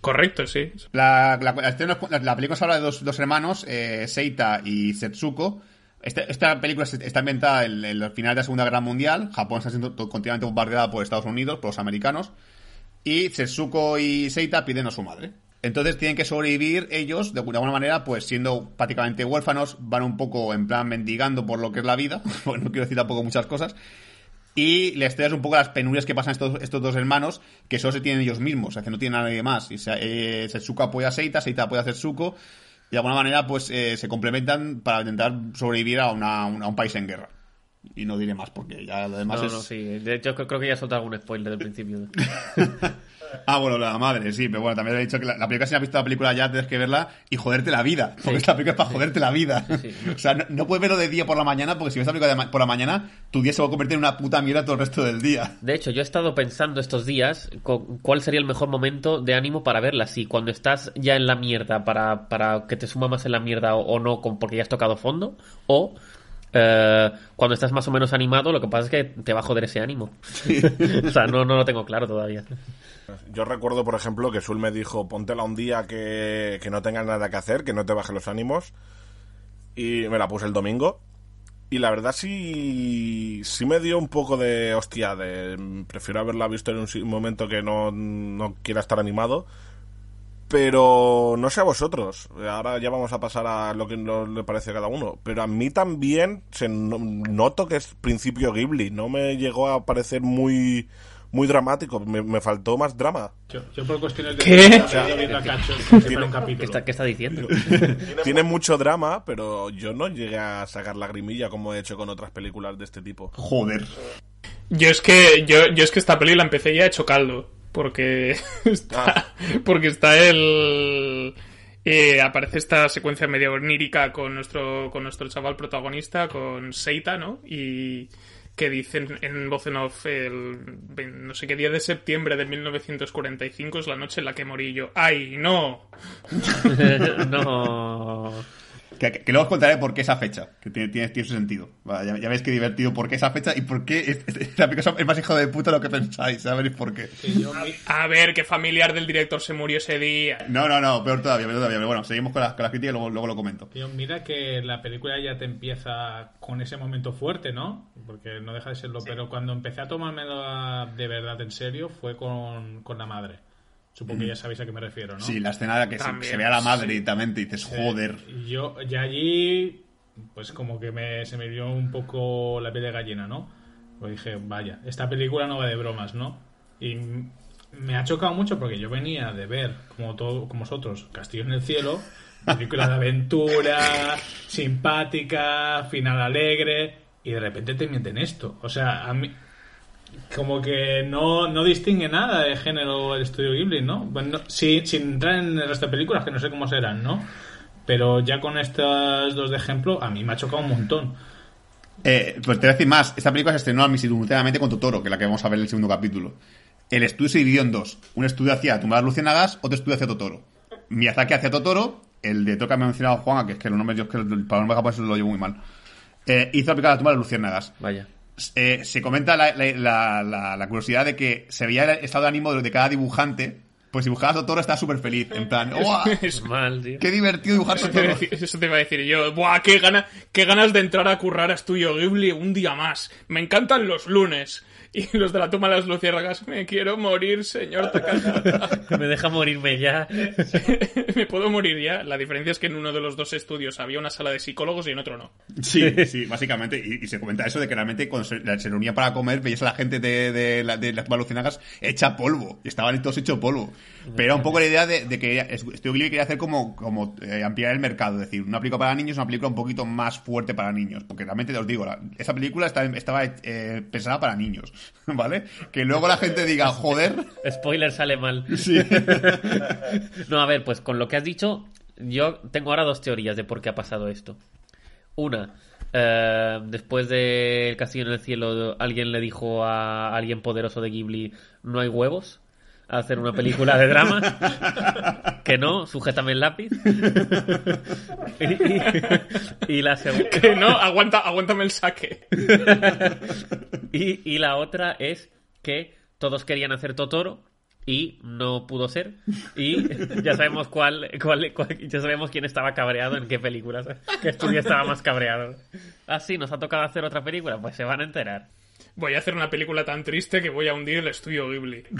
Correcto, sí. La, la, la- este la- película se habla de dos, dos hermanos, eh, Seita y Setsuko. Este- esta película está ambientada en, en los finales de la Segunda Guerra Mundial. Japón está siendo continuamente bombardeada por Estados Unidos, por los americanos. Y Setsuko y Seita piden a su madre. Entonces tienen que sobrevivir ellos, de alguna manera, pues siendo prácticamente huérfanos, van un poco en plan mendigando por lo que es la vida. Bueno, *laughs* no quiero decir tampoco muchas cosas. Y la historia es un poco las penurias que pasan estos, estos dos hermanos, que solo se tienen ellos mismos, o sea, que no tienen a nadie más. Y se, eh, Setsuko apoya a Seita, Seita apoya a Setsuko, y de alguna manera, pues, eh, se complementan para intentar sobrevivir a, una- un- a un país en guerra. Y no diré más, porque ya lo demás No, es... no, sí. De hecho, creo, que ya soltado algún spoiler del principio. *laughs* Ah, bueno, la madre, sí, pero bueno, también he dicho que la, la película, si no has visto la película ya, tienes que verla y joderte la vida. Porque Sí. esta película es para joderte la vida. Sí. *laughs* O sea, no, no puedes verlo de día por la mañana, porque si ves la película de ma- por la mañana, tu día se va a convertir en una puta mierda todo el resto del día. De hecho, yo he estado pensando estos días cu- cuál sería el mejor momento de ánimo para verla. Si cuando estás ya en la mierda, para, para que te suma más en la mierda o, o no, con- porque ya has tocado fondo, o eh, cuando estás más o menos animado, lo que pasa es que te va a joder ese ánimo. *laughs* o sea, no, no lo tengo claro todavía. Yo recuerdo, por ejemplo, que Sul me dijo, póntela un día que, que no tengas nada que hacer, que no te baje los ánimos. Y me la puse el domingo. Y la verdad sí, sí me dio un poco de hostia, de prefiero haberla visto en un momento que no, no quiera estar animado. Pero no sé a vosotros. Ahora ya vamos a pasar a lo que nos le parece a cada uno. Pero a mí también se no- noto que es principio Ghibli. No me llegó a parecer muy muy dramático. Me, me faltó más drama. Yo, yo por cuestiones de... ¿Qué? he ido viendo a cachos como si fuera un ¿Qué capítulo. está, qué está diciendo? Tiene mucho drama, pero yo no llegué a sacar lagrimilla como he hecho con otras películas de este tipo. Joder. Yo es que yo, yo es que esta peli la empecé ya hecho caldo. Porque *laughs* está, porque está el. eh, aparece esta secuencia medio onírica con nuestro, con nuestro chaval protagonista, con Seita, ¿no? Y que dicen en voz en off el no sé qué día de septiembre de 1945 es la noche en la que morí yo. ¡Ay, no! *laughs* no. Que, que- que luego os contaré por qué esa fecha, que tiene, tiene, tiene su sentido. Ya, ya veis qué divertido por qué esa fecha y por qué es, es- es más hijo de puta lo que pensáis, ya veréis por qué. Yo A ver, qué familiar del director se murió ese día. No, no, no, peor todavía, peor todavía. Pero bueno, seguimos con las con la críticas y luego, luego lo comento. Yo, mira que la película ya te empieza con ese momento fuerte, ¿no? Porque no deja de serlo. Pero cuando empecé a tomármelo de verdad en serio fue con, con la madre. Supongo que ya sabéis a qué me refiero, ¿no? Sí, la escena en la que se, También, se ve a la madre sí. directamente y dices, joder. Y Yo ya allí, pues como que me, se me dio un poco la piel de gallina, ¿no? Pues dije, vaya, esta película no va de bromas, ¿no? Y me ha chocado mucho porque yo venía de ver, como, todo, como vosotros, Castillo en el Cielo, película de aventura, simpática, final alegre, y de repente te mienten esto. O sea, a mí, como que no, no distingue nada de género el estudio Ghibli, ¿no? Bueno, sin, sin entrar en el resto de películas, que no sé cómo serán, ¿no? Pero ya con estos dos de ejemplo, a mí me ha chocado un montón. Eh, pues te voy a decir más, esta película se estrenó simultáneamente con Totoro, que es la que vamos a ver en el segundo capítulo. El estudio se dividió en dos. Un estudio hacía Tumbar Lucianagas, otro estudio hacía Totoro. Miyazaki hacía Totoro, el director que me ha mencionado Juan, que es que los nombres yo es que el- nombres japoneses lo llevo muy mal. Eh, hizo aplicar la tumba de Lucianagas. Vaya. Eh, se comenta la, la- la- la- la curiosidad de que se veía el estado de ánimo de, de cada dibujante. Pues dibujabas a Totoro estaba súper feliz. En plan. *laughs* Es mal, tío. ¡Qué divertido dibujar a eso te iba a decir yo. Buah, qué, gana, qué ganas de entrar a currar a Estudio Ghibli un día más. Me encantan los lunes. Y los de la tumba de las luciérnagas. Me quiero morir, señor Takahata. *laughs* Me deja morirme ya. *laughs* Me puedo morir ya. La diferencia es que en uno de los dos estudios había una sala de psicólogos y en otro no. Sí, sí, básicamente. Y, y se comenta eso de que realmente cuando se, se reunían para comer, veías a la gente de, de, la- de las de Lucianagas hecha polvo. Y estaban todos hechos polvo. Pero era un poco la idea de, de que Estudio Ghibli quería hacer como, como eh, ampliar el mercado. Es decir, una película para niños, una película un poquito más fuerte para niños. Porque realmente os digo, la- esa película estaba, estaba eh, pensada para niños. *laughs* ¿Vale? Que luego la gente diga, joder. *laughs* Spoiler sale mal. Sí. *laughs* No, a ver, pues con lo que has dicho, yo tengo ahora dos teorías de por qué ha pasado esto. Una, eh, después del Castillo en el Cielo, alguien le dijo a alguien poderoso de Ghibli, no hay huevos a hacer una película de drama. que no, sujétame el lápiz. *laughs* y, y- y la segunda... Que no, aguanta, aguántame el saque. Y, y la otra es que todos querían hacer Totoro y no pudo ser. Y ya sabemos cuál, cuál, cuál- ya sabemos quién estaba cabreado en qué películas. ¿Qué estudio estaba más cabreado? Ah, sí, nos ha tocado hacer otra película, pues se van a enterar. Voy a hacer una película tan triste que voy a hundir el estudio Ghibli. *laughs*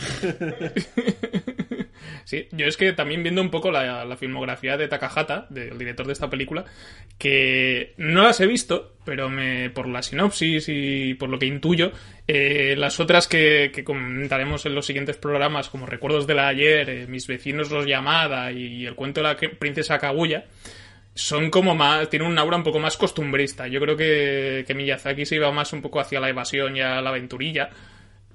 Sí, yo es que también viendo un poco la, la filmografía de Takahata, del director de esta película, que no las he visto, pero me, por la sinopsis y por lo que intuyo, eh, las otras que, comentaremos en los siguientes programas, como Recuerdos del Ayer, eh, Mis vecinos los llamada y El cuento de la princesa Kaguya, son como más, tienen un aura un poco más costumbrista. Yo creo que, que Miyazaki se iba más un poco hacia la evasión y a la aventurilla,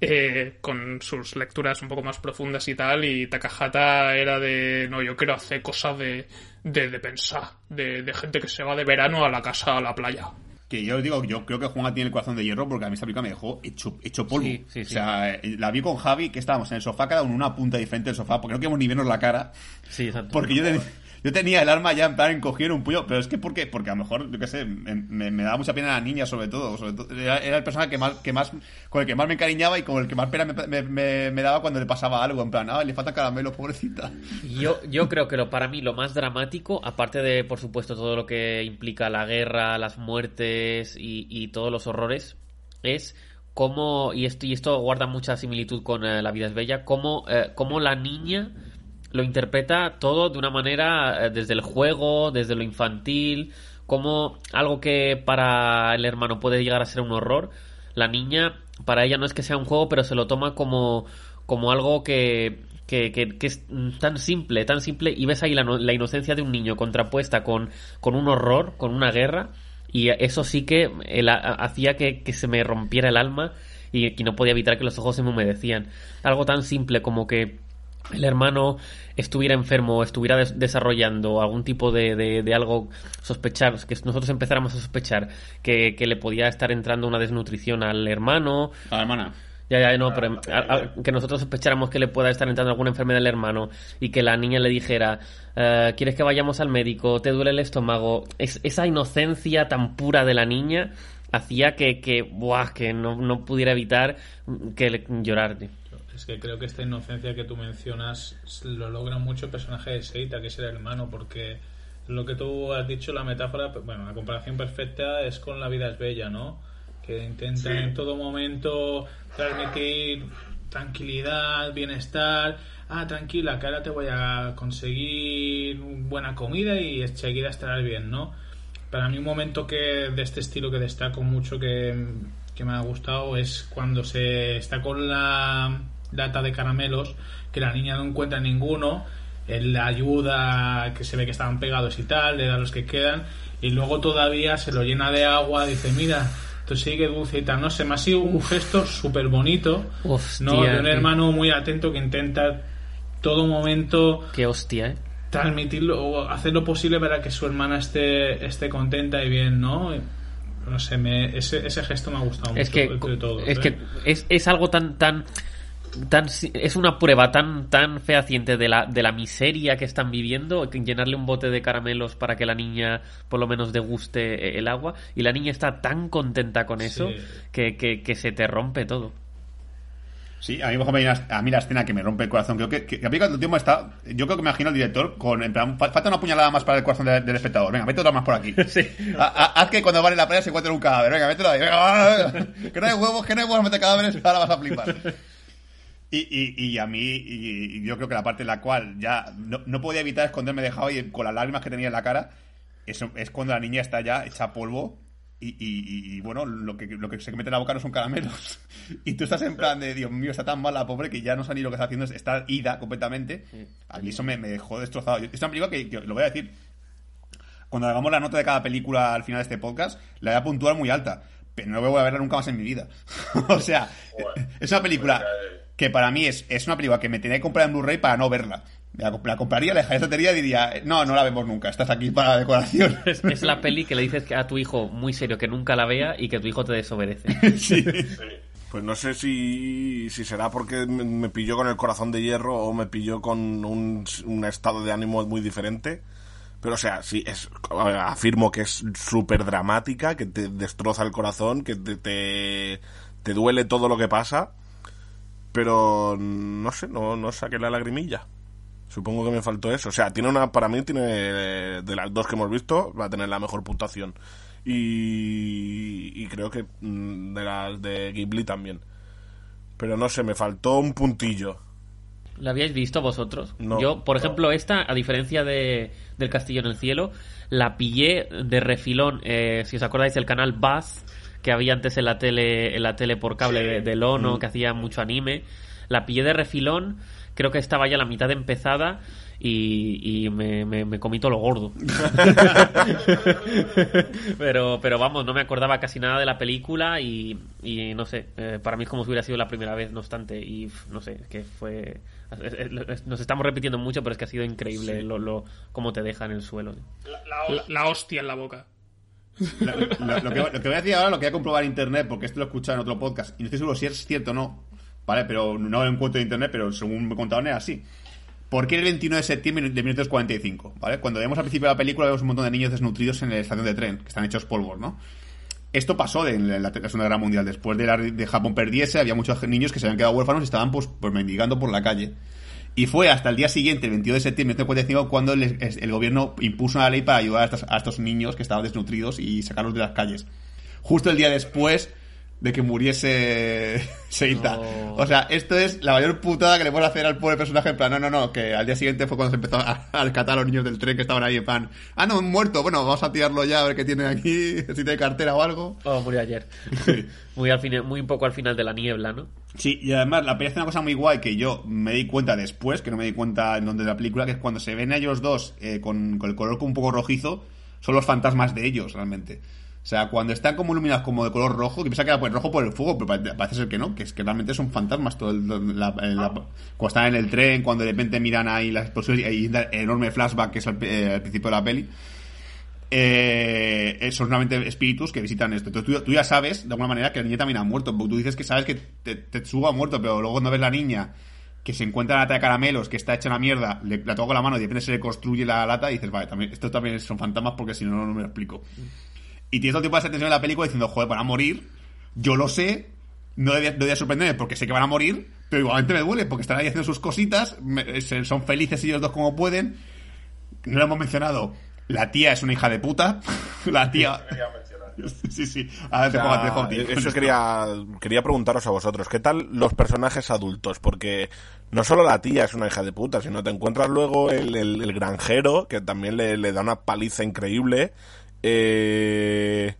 eh, con sus lecturas un poco más profundas y tal, y Takahata era de, no, yo quiero hacer cosas de, de, de pensar, de, de gente que se va de verano a la casa, a la playa. Que yo os digo, yo creo que Juan tiene el corazón de hierro porque a mí esta película me dejó hecho, hecho polvo. Sí, sí, sí. O sea, eh, la vi con Javi, que estábamos en el sofá, cada uno en una punta diferente del sofá, porque no queríamos ni vernos la cara. Sí, exacto. Porque yo, ten- yo tenía el arma ya en plan encogido en un puño, pero es que ¿por qué? Porque a lo mejor, yo qué sé, me, me- daba mucha pena la niña sobre todo. Era, era el personaje que más, que más, con el que más me encariñaba y con el que más pena me daba cuando le pasaba algo, en plan, ah, le falta caramelo, pobrecita. Yo, yo creo que lo, para mí lo más dramático, aparte de, por supuesto, todo lo que implica la guerra, las muertes y, y todos los horrores, es cómo, y esto, y esto guarda mucha similitud con eh, La vida es bella, cómo, eh, cómo la niña lo interpreta todo de una manera eh, desde el juego, desde lo infantil, como algo que para el hermano puede llegar a ser un horror. La niña, para ella no es que sea un juego, pero se lo toma como, como algo que, que, que, es tan simple, tan simple, y ves ahí la, la inocencia de un niño contrapuesta con, con un horror, con una guerra, y eso sí que hacía que, que se me rompiera el alma y, que no podía evitar que los ojos se me humedecían. Algo tan simple como que el hermano estuviera enfermo o estuviera des- desarrollando algún tipo de, de- de algo sospechar, que nosotros empezáramos a sospechar que, que le podía estar entrando una desnutrición al hermano, A la hermana. ya, ya, no, pero a- a- que nosotros sospecháramos que le pueda estar entrando alguna enfermedad al hermano y que la niña le dijera, eh, ¿quieres que vayamos al médico? ¿Te duele el estómago? Es, esa inocencia tan pura de la niña hacía que, que, buah, que no, no pudiera evitar que le- llorar. tío. Es que creo que esta inocencia que tú mencionas lo logra mucho el personaje de Seita, que es el hermano, porque lo que tú has dicho, la metáfora, bueno, la comparación perfecta es con La vida es bella, ¿no? Que intenta en todo momento transmitir tranquilidad, bienestar. Ah, tranquila, que ahora te voy a conseguir buena comida y enseguida estarás bien, ¿no? Para mí un momento que de este estilo que destaco mucho que, que me ha gustado es cuando se está con la lata de caramelos, que la niña no encuentra ninguno, él le ayuda, que se ve que estaban pegados y tal, le da los que quedan, y luego todavía se lo llena de agua, dice, mira, esto sigue dulce y tal, no sé, me ha sido un gesto súper bonito, ¿no? De un tío. hermano muy atento que intenta todo momento Qué hostia, ¿eh? transmitirlo o hacer lo posible para que su hermana esté, esté contenta y bien, ¿no? No sé, me, ese, ese gesto me ha gustado Es mucho que, es, ¿eh? que es, es algo tan, tan, tan, es una prueba tan, tan fehaciente de la, de la miseria que están viviendo, llenarle un bote de caramelos para que la niña por lo menos deguste el agua, y la niña está tan contenta con eso Sí. que, que, que se te rompe todo. Sí, a mí, una- a mí la escena que me rompe el corazón. Creo que, que, que a mí cuando el tiempo está. Yo creo que me imagino al director con. En plan, fa- falta una puñalada más para el corazón de- del espectador. Venga, mete otra más por aquí. *laughs* Ha- haz que cuando van en la playa se encuentren un cadáver. Venga, mételo ahí. Venga. *laughs* Que no hay huevos, que no hay huevos, mete cadáveres. Ahora vas a flipar. Y, y, y a mí, y, y yo creo que la parte en la cual ya no, no podía evitar esconderme de Java y con las lágrimas que tenía en la cara, eso es cuando la niña está ya hecha polvo y, y- y- y, bueno, lo que, lo que se mete en la boca no son caramelos. *laughs* Y tú estás en plan de, Dios mío, está tan mal la pobre que ya no sabe ni lo que está haciendo, está ida completamente. A mí eso me, me dejó destrozado. Yo- Es una película que, que lo voy a decir, cuando hagamos la nota de cada película al final de este podcast, la voy a puntuar muy alta. Pero no voy a verla nunca más en mi vida. *laughs* o sea, es una película que para mí es, es una película que me tenía que comprar en Blu-ray para no verla. La, la compraría, la dejaría en estantería y diría, no, no la vemos nunca, estás aquí para la decoración. *laughs* Es, es la peli que le dices que a tu hijo muy serio que nunca la vea y que tu hijo te desobedece. *laughs* sí. Pues no sé si, si será porque me, me pilló con el corazón de hierro o me pilló con un, un estado de ánimo muy diferente. Pero o sea, sí, es, afirmo que es súper dramática, que te destroza el corazón, que te, te, te duele todo lo que pasa. Pero no sé, no, no saqué la lagrimilla. Supongo que me faltó eso. O sea, tiene una, para mí tiene, de las dos que hemos visto, va a tener la mejor puntuación. Y, y creo que mm, de las de Ghibli también. Pero no sé, me faltó un puntillo. ¿La habíais visto vosotros? No. Yo, por ejemplo, esta, a diferencia de, del Castillo en el Cielo, la pillé de refilón. eh, si os acordáis del canal Buzz, que había antes en la tele, en la tele por cable de, de Lono, que hacía mucho anime. La pillé de refilón, creo que estaba ya la mitad empezada y, y me, me, me comí todo lo gordo. *laughs* pero, pero vamos, no me acordaba casi nada de la película y, y no sé, eh, para mí es como si hubiera sido la primera vez, no obstante, y no sé, que fue... Nos estamos repitiendo mucho, pero es que ha sido increíble lo, lo, cómo te deja en el suelo. La, la hostia en la boca. Lo, que, voy a decir ahora lo que voy a comprobar en internet, porque esto lo he escuchado en otro podcast, y no estoy seguro si es cierto o no, ¿vale? Pero no lo encuentro en internet, pero según me contaron era así. ¿Por qué el 21 de septiembre de 1945? ¿Vale? Cuando vemos al principio de la película vemos un montón de niños desnutridos en la estación de tren, que están hechos polvos, ¿no? Esto pasó en la, Segunda Guerra Mundial. Después de, la- de Japón perdiese, había muchos niños que se habían quedado huérfanos y estaban pues mendigando por la calle. Y fue hasta el día siguiente, el 22 de septiembre de 1945, cuando el, gobierno impuso una ley para ayudar a estos, a estos niños que estaban desnutridos y sacarlos de las calles. Justo el día después de que muriese *laughs* Seita. No. O sea, esto es la mayor putada que le puedes hacer al pobre personaje. En plan, no, no, no, que al día siguiente fue cuando se empezó a, a rescatar a los niños del tren que estaban ahí. En plan, ah, no, han muerto. Bueno, vamos a tirarlo ya a ver qué tienen aquí, *laughs* si tiene cartera o algo. Oh, murió ayer. *laughs* muy, al final, muy poco al final de la niebla, ¿no? Sí, y además la peli hace una cosa muy guay que yo me di cuenta después, que no me di cuenta en donde de la película, que es cuando se ven a ellos dos eh, con, con el color un poco rojizo, son los fantasmas de ellos realmente. O sea, cuando están como iluminados como de color rojo, que piensa que era pues, rojo por el fuego, pero parece, ser que no, que es que realmente son fantasmas todo el, cuando están en el tren, cuando de repente miran ahí las explosiones y un enorme flashback que es al, eh, al principio de la peli. Eh, son realmente espíritus que visitan esto. Entonces tú, ya sabes, de alguna manera, que la niña también ha muerto. Porque tú dices que sabes que te, Tetsuo ha muerto, pero luego cuando ves la niña que se encuentra en la lata de caramelos, que está hecha una mierda, le, la toco con la mano y de repente se le construye la lata y dices, vale, también, esto también son fantasmas porque si no, no me lo explico. Y tienes todo el tiempo esa tensión en la película diciendo, joder, van a morir, yo lo sé, no debía, no debía sorprenderme porque sé que van a morir, pero igualmente me duele porque están ahí haciendo sus cositas, me- se- son felices ellos dos como pueden. No lo hemos mencionado, la tía es una hija de puta, *laughs* la tía... *laughs* Sí, sí, ahora te O pongo, sea, te dejo ti. eso quería, quería preguntaros a vosotros. ¿Qué tal los personajes adultos? Porque no solo la tía es una hija de puta, sino te encuentras luego el, el- el granjero, que también le, le da una paliza increíble. Eh,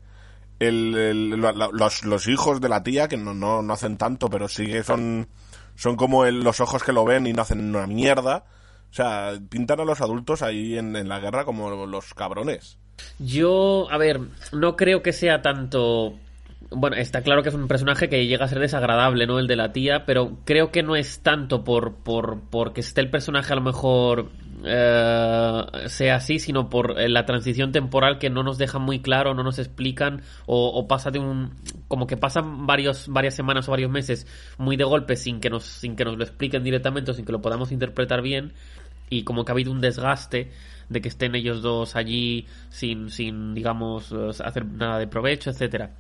el- los hijos de la tía, que no, no, no hacen tanto, pero sí que son, son como el- los ojos que lo ven y no hacen una mierda. O sea, pintan a los adultos ahí en, en la guerra como los cabrones. Yo, a ver, no creo que sea tanto. Bueno, está claro que es un personaje que llega a ser desagradable, ¿no? El de la tía, pero creo que no es tanto por, por porque esté el personaje a lo mejor eh, sea así, sino por eh, la transición temporal que no nos dejan muy claro, no nos explican, o, pasa de un. como que pasan varios, varias semanas o varios meses muy de golpe sin que nos, sin que nos lo expliquen directamente o sin que lo podamos interpretar bien y como que ha habido un desgaste de que estén ellos dos allí sin, sin digamos, eh, hacer nada de provecho, etcétera.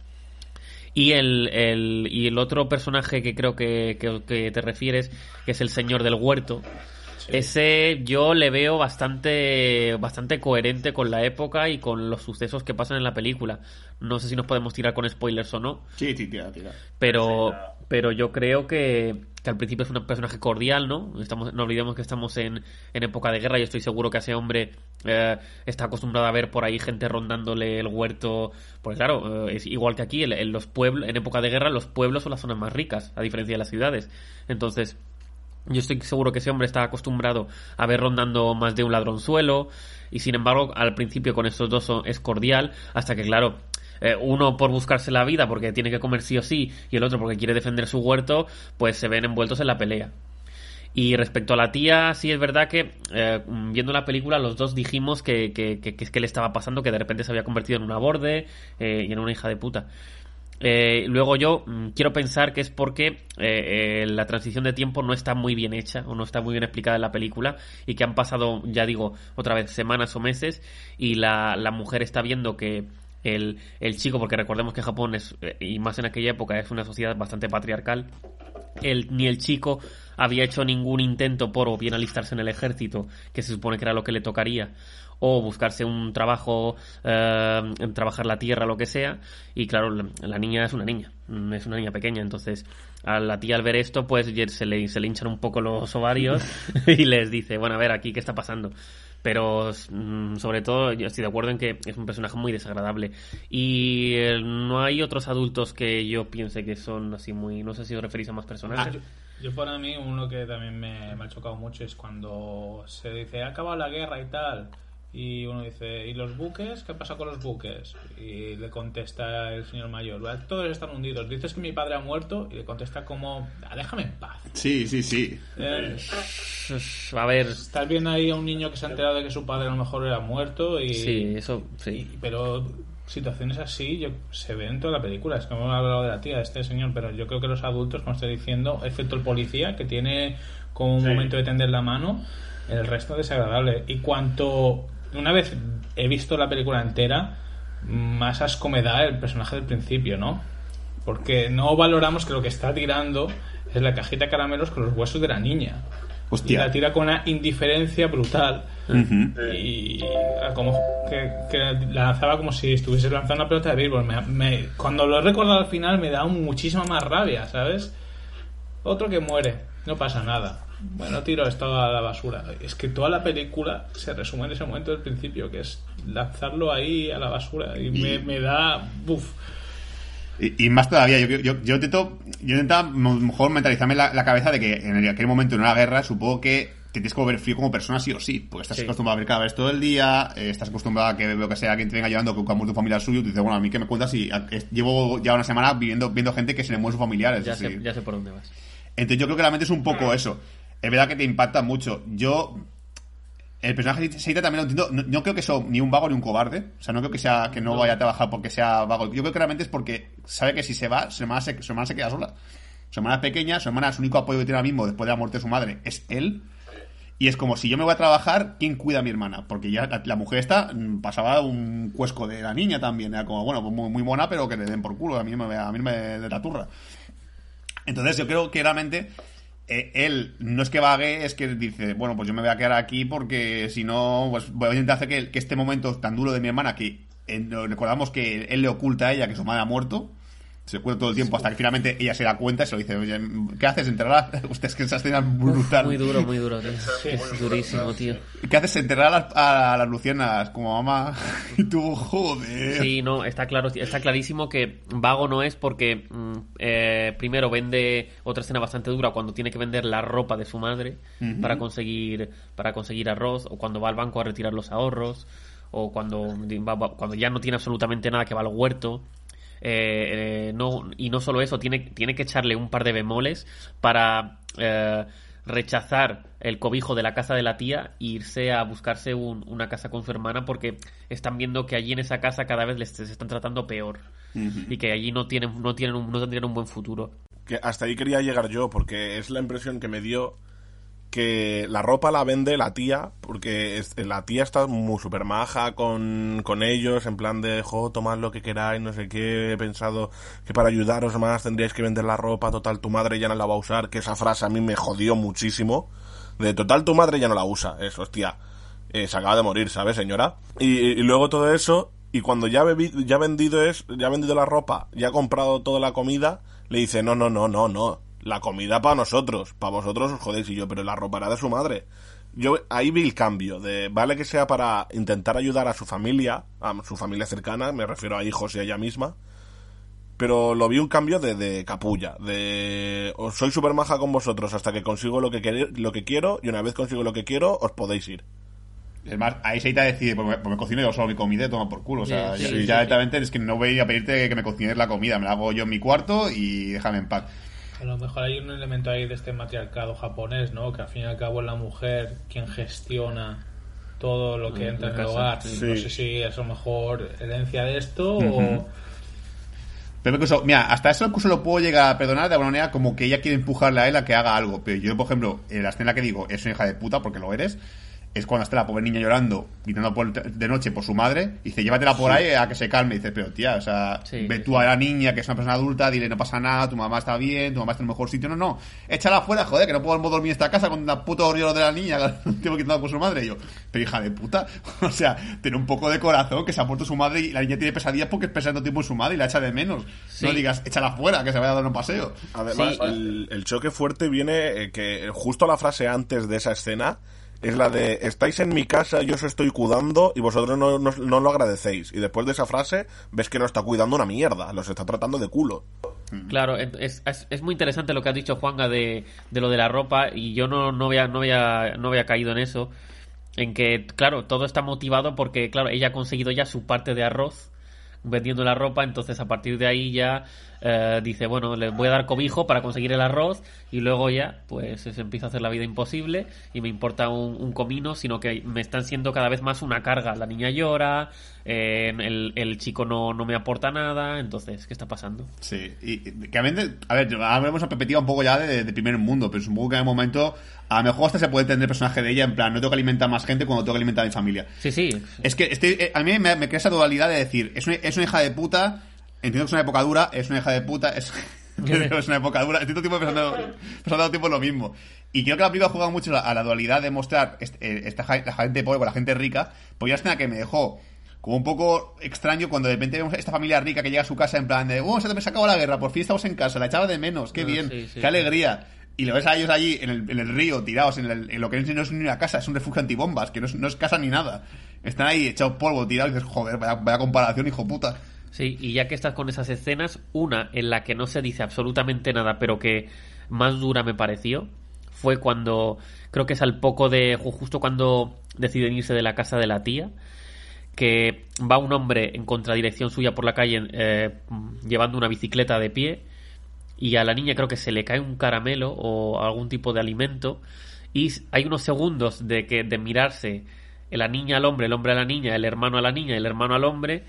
Y el, el, y el otro personaje que creo que, que, que te refieres, que es el señor del huerto, ese yo le veo bastante, bastante coherente con la época y con los sucesos que pasan en la película. No sé si nos podemos tirar con spoilers o no, Sí, sí, tira, tira. pero, pero yo creo que, que al principio es un personaje cordial, ¿no? Estamos, no olvidemos que estamos en, en época de guerra y estoy seguro que a ese hombre eh, está acostumbrado a ver por ahí gente rondándole el huerto. Porque claro, eh, es igual que aquí, en, en los pueblos, en época de guerra los pueblos son las zonas más ricas, a diferencia de las ciudades. Entonces, yo estoy seguro que ese hombre está acostumbrado a ver rondando más de un ladronzuelo y sin embargo al principio con estos dos es cordial hasta que claro eh, uno por buscarse la vida porque tiene que comer sí o sí y el otro porque quiere defender su huerto pues se ven envueltos en la pelea y respecto a la tía, sí es verdad que eh, viendo la película los dos dijimos que, que, que, que le estaba pasando, que de repente se había convertido en una borde eh, y en una hija de puta. Eh, luego yo mm, quiero pensar que es porque eh, eh, la transición de tiempo no está muy bien hecha o no está muy bien explicada en la película y que han pasado, ya digo, otra vez semanas o meses y la, la mujer está viendo que el, el chico, porque recordemos que Japón es, eh, y más en aquella época, es una sociedad bastante patriarcal, el, ni el chico había hecho ningún intento por o bien alistarse en el ejército, que se supone que era lo que le tocaría, o buscarse un trabajo, eh, trabajar la tierra, lo que sea, y claro, la, la niña es una niña, mm, es una niña pequeña, entonces a la tía al ver esto, pues se le, se le hinchan un poco los ovarios *laughs* *laughs* y les dice, bueno, a ver, aquí, ¿qué está pasando? Pero mm, sobre todo yo estoy de acuerdo en que es un personaje muy desagradable. Y eh, no hay otros adultos que yo piense que son así muy... No sé si os referís a más personajes. Yo para mí uno que también me, me ha chocado mucho es cuando se dice ha acabado la guerra y tal y uno dice ¿y los buques? ¿qué pasa con los buques? y le contesta el señor mayor "Bueno, todos están hundidos dices que mi padre ha muerto y le contesta como "Ah, déjame en paz Sí, sí, sí. Eh, A ver, estás viendo ahí a un niño que se ha enterado de que su padre a lo mejor era muerto y sí, eso, sí. y- pero situaciones así yo, se ven en toda la película. Es que hemos hablado de la tía, de este señor, pero yo creo que los adultos, como estoy diciendo, excepto el policía, que tiene como un momento de tender la mano, el resto es desagradable. Y cuanto. Una vez he visto la película entera, más asco me da el personaje del principio, ¿no? Porque no valoramos que lo que está tirando es la cajita de caramelos con los huesos de la niña. y Hostia. la tira con una indiferencia brutal. Y como que, que la lanzaba como si estuviese lanzando una pelota de béisbol. Me- me- cuando lo he recordado al final me da muchísima más rabia, ¿sabes? Otro que muere, no pasa nada. Bueno, tiro esto a la basura. Es que toda la película se resume en ese momento del principio, que es lanzarlo ahí a la basura. Y, me, me da... Uf. Y, y más todavía, yo, yo, yo intento, yo intento a lo mejor mentalizarme la, la cabeza de que en aquel momento en una guerra supongo que te tienes que volver frío como persona sí o sí, porque estás Sí. acostumbrado a ver cadáveres todo el día, eh, estás acostumbrado a que veo que sea alguien te venga llevando que ha muerto un familiar suyo, y tú dices, bueno, a mí que me cuentas y a- es- llevo ya una semana viviendo, viendo gente que se le muere sus familiares. Ya así. sé, ya sé por dónde vas. Entonces yo creo que realmente es un poco eso. Es verdad que te impacta mucho. Yo el personaje de Seita también lo entiendo. No, no creo que sea ni un vago ni un cobarde. O sea, no creo que sea que no vaya a trabajar porque sea vago. Yo creo que realmente es porque sabe que si se va, su hermana se, su hermana se queda sola. Su hermana es pequeña, su hermana, su único apoyo que tiene ahora mismo después de la muerte de su madre es él. Y es como si yo me voy a trabajar, ¿quién cuida a mi hermana? Porque ya la, la mujer esta mm, pasaba un cuesco de la niña también. Era como, bueno, pues muy, muy mona, pero que le den por culo. A mí, me, a mí me de la turra. Entonces yo creo que realmente eh, él no es que vague, es que dice, bueno, pues yo me voy a quedar aquí porque si no, pues voy a intentar hacer que, este momento tan duro de mi hermana, que eh, recordamos que él le oculta a ella que su madre ha muerto, se oculta todo el tiempo hasta que finalmente ella se da cuenta y se lo dice, oye, ¿qué haces? ¿Enterrar a... Usted *laughs* es que esa escena es muy brutal. Muy duro, muy duro, tío. Es durísimo, tío. ¿Qué haces? ¿Enterrar a las, a las lucianas como mamá? *laughs* Y tú, joder. Sí, no, está claro, está clarísimo que vago no es porque mm, eh, primero vende otra escena bastante dura cuando tiene que vender la ropa de su madre para conseguir para conseguir arroz o cuando va al banco a retirar los ahorros o cuando va- va- cuando ya no tiene absolutamente nada que va al huerto. Eh, no y no solo eso tiene tiene que echarle un par de bemoles para eh, rechazar el cobijo de la casa de la tía e irse a buscarse un- una casa con su hermana porque están viendo que allí en esa casa cada vez les se están tratando peor y que allí no tienen no tienen un, no tendrían un buen futuro. Que hasta ahí quería llegar yo, porque es la impresión que me dio que la ropa la vende la tía, porque es- la tía está muy super maja con, con ellos, en plan de, jo, tomad lo que queráis, no sé qué, he pensado que para ayudaros más tendríais que vender la ropa, total, tu madre ya no la va a usar, que esa frase a mí me jodió muchísimo, de total, tu madre ya no la usa, eso, hostia, eh, se acaba de morir, ¿sabes, señora? Y, y luego todo eso, y cuando ya, bebi- ya, vendido es, ya vendido la ropa, ya ha comprado toda la comida, le dice, no, no, no, no, no, la comida para nosotros, para vosotros os jodéis y yo, pero la ropa era de su madre. Yo ahí vi el cambio, de vale que sea para intentar ayudar a su familia, a su familia cercana, me refiero a hijos y a ella misma, pero lo vi un cambio de, de capulla, de os soy super maja con vosotros hasta que consigo lo que, lo que quiero y una vez consigo lo que quiero os podéis ir. Es más, ahí Seita decide, pues me, pues me cocino yo solo mi comida y toma por culo. O sea, Sí, ya, sí, ya sí, directamente es que no voy a pedirte que me cocines la comida, me la hago yo en mi cuarto y déjame en paz. A lo mejor hay un elemento ahí de este matriarcado japonés, ¿no? Que al fin y al cabo es la mujer quien gestiona todo lo que Mm, entra en el hogar. sí. No sé si es a lo mejor herencia de esto o... Pero incluso, mira, hasta eso incluso lo puedo llegar a perdonar de alguna manera como que ella quiere empujarle a él a que haga algo. Pero yo, por ejemplo, en la escena que digo, es una hija de puta porque lo eres, es cuando está la pobre niña llorando, gritando por- de noche por su madre, y dice, llévatela por ahí a que se calme. Y dice, pero tía, o sea, Sí, ve sí, tú sí. a la niña que es una persona adulta, dile, no pasa nada, tu mamá está bien, tu mamá está en el mejor sitio. No, no, échala afuera, joder, que no podemos dormir en esta casa con la puta horrior de la niña, *laughs* tengo quitado por su madre. Y yo, pero hija de puta, *laughs* o sea, tiene un poco de corazón, que se ha muerto su madre y la niña tiene pesadillas porque es pensando tiempo en su madre y la echa de menos. Sí. No digas, échala afuera, que se vaya a dar un paseo. Además, Sí. el, el choque fuerte viene eh, que justo la frase antes de esa escena es la de estáis en mi casa, yo os estoy cuidando y vosotros no, no- no lo agradecéis. Y después de esa frase ves que no está cuidando una mierda, los está tratando de culo. Claro, es, es, muy interesante lo que has dicho, Juanga, de, de lo de la ropa, y yo no, no, había, no, había, no había caído en eso. En que, claro, todo está motivado porque, claro, ella ha conseguido ya su parte de arroz vendiendo la ropa, entonces a partir de ahí ya eh, dice, bueno, le voy a dar cobijo para conseguir el arroz y luego ya, pues se empieza a hacer la vida imposible y me importa un, un comino, sino que me están siendo cada vez más una carga. La niña llora, eh, el, el chico no, no me aporta nada, entonces, ¿qué está pasando? Sí, y que a veces, a ver, ahora vemos a perspectiva un poco ya de, de primer mundo, pero supongo que en el momento, a lo mejor hasta se puede entender el personaje de ella, en plan, no tengo que alimentar más gente cuando tengo que alimentar a mi familia. Sí, sí. Es que a mí me, me crea esa dualidad de decir, es una, es una hija de puta, entiendo que es una época dura, es una hija de puta, es, *laughs* es una época dura. Estoy todo tiempo pensando, pensando tiempo lo mismo. Y creo que la película juega mucho a la dualidad de mostrar este- eh, esta, la gente pobre con la gente rica. Pues ya escena que me dejó como un poco extraño cuando de repente vemos a esta familia rica que llega a su casa en plan de, oh, se me se acabó la guerra, por fin estamos en casa, la echaba de menos, qué Ah, bien, sí, sí, qué alegría. Y lo ves a ellos allí en el, en el río, tirados en, el- en lo que no es ni una casa, es un refugio antibombas, que no es, no es casa ni nada. Están ahí echados polvo, tirados, y dices, joder, vaya, vaya comparación, hijo puta. Sí, y ya que estás con esas escenas, una en la que no se dice absolutamente nada, pero que más dura me pareció, fue cuando, creo que es al poco de, ju- justo cuando deciden irse de la casa de la tía, que va un hombre en contradirección suya por la calle eh, llevando una bicicleta de pie y a la niña creo que se le cae un caramelo o algún tipo de alimento y hay unos segundos de que de mirarse la niña al hombre, el hombre a la niña, el hermano a la niña, el hermano al hombre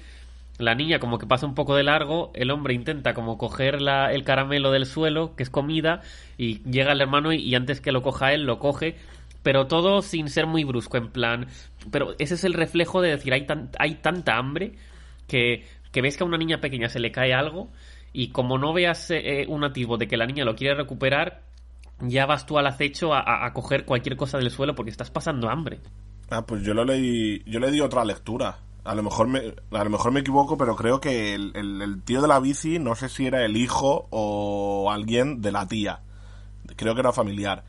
la niña como que pasa un poco de largo, el hombre intenta como coger la- el caramelo del suelo, que es comida, y llega el hermano y, antes que lo coja él, lo coge, pero todo sin ser muy brusco, en plan... Pero ese es el reflejo de decir, hay, tan- hay tanta hambre que, que ves que a una niña pequeña se le cae algo y como no veas eh, un nativo de que la niña lo quiere recuperar, ya vas tú al acecho a, a- a coger cualquier cosa del suelo porque estás pasando hambre. Ah, pues yo lo leí, yo le di otra lectura. A lo mejor me, a lo mejor me equivoco, pero creo que el, el- tío de la bici, no sé si era el hijo o alguien de la tía. Creo que era familiar.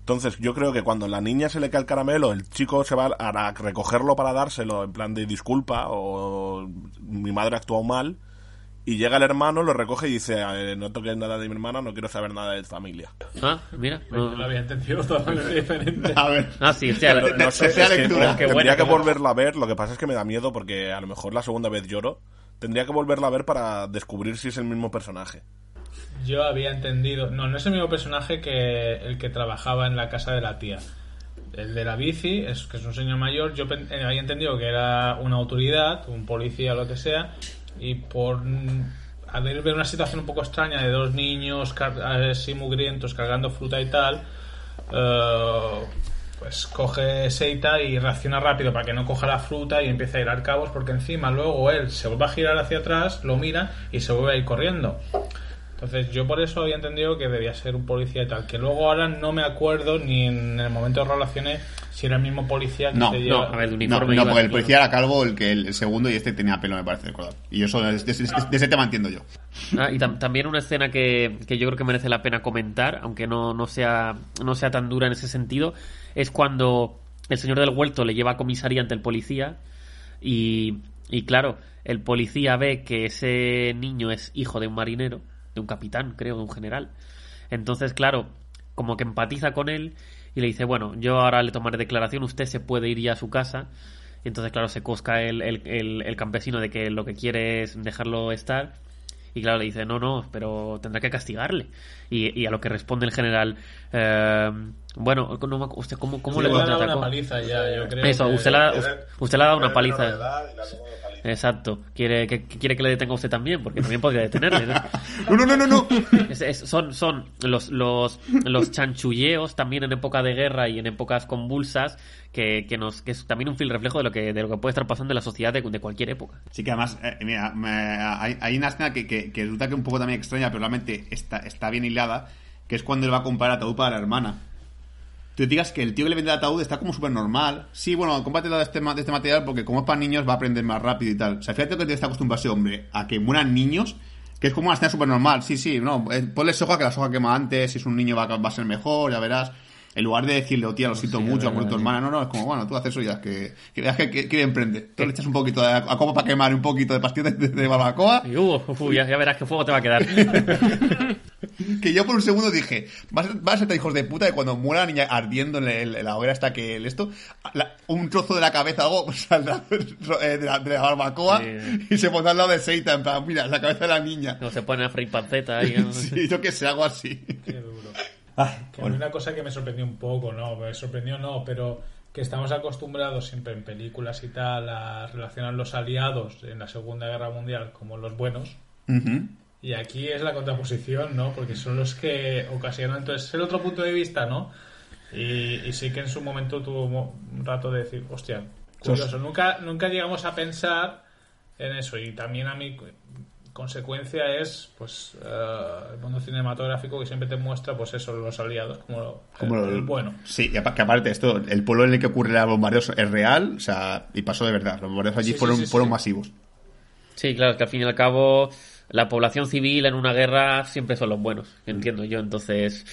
Entonces, yo creo que cuando la niña se le cae el caramelo, el chico se va a recogerlo para dárselo en plan de disculpa o mi madre ha actuado mal. Y llega el hermano, lo recoge y dice, "Eh, no toques nada de mi hermana, no quiero saber nada de familia. Ah, mira. no- Yo lo había entendido totalmente diferente. *laughs* A ver. Ah, sí, hostia, Pero no sé, es que tendría buena, que volverla a ver, lo que pasa es que me da miedo porque a lo mejor la segunda vez lloro. Tendría que volverla a ver para descubrir si es el mismo personaje. Yo había entendido. No, no es el mismo personaje que el que trabajaba en la casa de la tía. El de la bici, es que es un señor mayor. Yo eh, había entendido que era una autoridad, un policía o lo que sea. Y por haber ver una situación un poco extraña de dos niños así mugrientos cargando fruta y tal, eh, pues coge Seita y reacciona rápido para que no coja la fruta y empieza a ir al cabos porque encima luego él se vuelve a girar hacia atrás, lo mira y se vuelve a ir corriendo. Entonces yo por eso había entendido que debía ser un policía y tal, que luego ahora no me acuerdo ni en el momento de relaciones si era el mismo policía que No, se No, lleva... a ver, No, uniforme no, iba- porque el policía era calvo, el que el, el segundo y este tenía pelo, me parece recordar. Y eso, de, de- de- de ese tema entiendo yo. Ah, y tam- también una escena que, que yo creo que merece la pena comentar, aunque no, no, sea, no sea tan dura en ese sentido, es cuando el señor del huerto le lleva a comisaría ante el policía y, y claro, el policía ve que ese niño es hijo de un marinero, de un capitán, creo, de un general. Entonces, claro, como que empatiza con él y le dice, bueno, yo ahora le tomaré declaración, usted se puede ir ya a su casa. Y entonces, claro, se cosca el, el, el- campesino de que lo que quiere es dejarlo estar. Y claro, le dice, no, no, pero tendrá que castigarle. Y, y a lo que responde el general, eh, bueno, no usted, ¿cómo, cómo Sí, le le ha dado contraatacó? una paliza ya, yo creo. Eso, que- usted, la, usted le ha dado una paliza. la. Exacto. ¿Quiere que, quiere que le detenga a usted también? Porque también podría detenerle. ¿no? *laughs* No, no, no, no, no. Es- es- son son los, los, los chanchulleos también en época de guerra y en épocas convulsas que, que nos que es también un fiel reflejo de lo que de lo que puede estar pasando en la sociedad de, de cualquier época. Sí, que además, eh, mira, me- hay, hay una escena que, que, que resulta que un poco también extraña, pero realmente está, está bien hilada, que es cuando él va a comprar ataúd para la hermana. Tú digas que el tío que le vende el ataúd está como súper normal. Sí, bueno, cómpratelo de este, de este material porque como es para niños va a aprender más rápido y tal. O sea, fíjate que te está acostumbrado ese hombre a que mueran niños, que es como una escena súper normal. Sí, sí, no, eh, ponle soja que la soja quema antes, si es un niño va, va a ser mejor, ya verás. En lugar de decirle, oh tía, lo siento Sí, mucho, es por tu hermana, no, no, es como, bueno, tú haces eso ya, que, que veas que, que, que emprende. Tú le echas un poquito de a copa para quemar un poquito de pastillo de, de barbacoa, Y, uh, uf, ya, ya verás qué fuego te va a quedar. *laughs* que yo por un segundo dije, va a ser, va a ser hijos de puta que cuando muera la niña ardiendo en, el- en la hoguera hasta que el esto, la- un trozo de la cabeza algo *laughs* saldrá eh, de la, de la barbacoa Sí. y se pondrá al lado de Seita, en plan, mira, la cabeza de la niña. No se pone a freír panceta ahí. *laughs* ¿no? Sí, yo que sé, algo así. Qué duro. Ay, Que mí una cosa que me sorprendió un poco, no, me sorprendió no, pero que estamos acostumbrados siempre en películas y tal a relacionar los aliados en la Segunda Guerra Mundial como los buenos. Y aquí es la contraposición, ¿no? Porque son los que ocasionan entonces el otro punto de vista, ¿no? Y, y sí que en su momento tuvo un rato de decir, hostia, curioso. Nunca, nunca llegamos a pensar en eso. Y también a mí consecuencia es pues eh, el mundo cinematográfico que siempre te muestra pues eso los aliados como, Como el, lo- el bueno Sí, y que aparte esto, el pueblo en el que ocurre el bombardeo es real, o sea, y pasó de verdad. Los bombardeos allí Sí, fueron, sí, sí. fueron masivos. Sí, claro, es que al fin y al cabo la población civil en una guerra siempre son los buenos, entiendo yo. Entonces,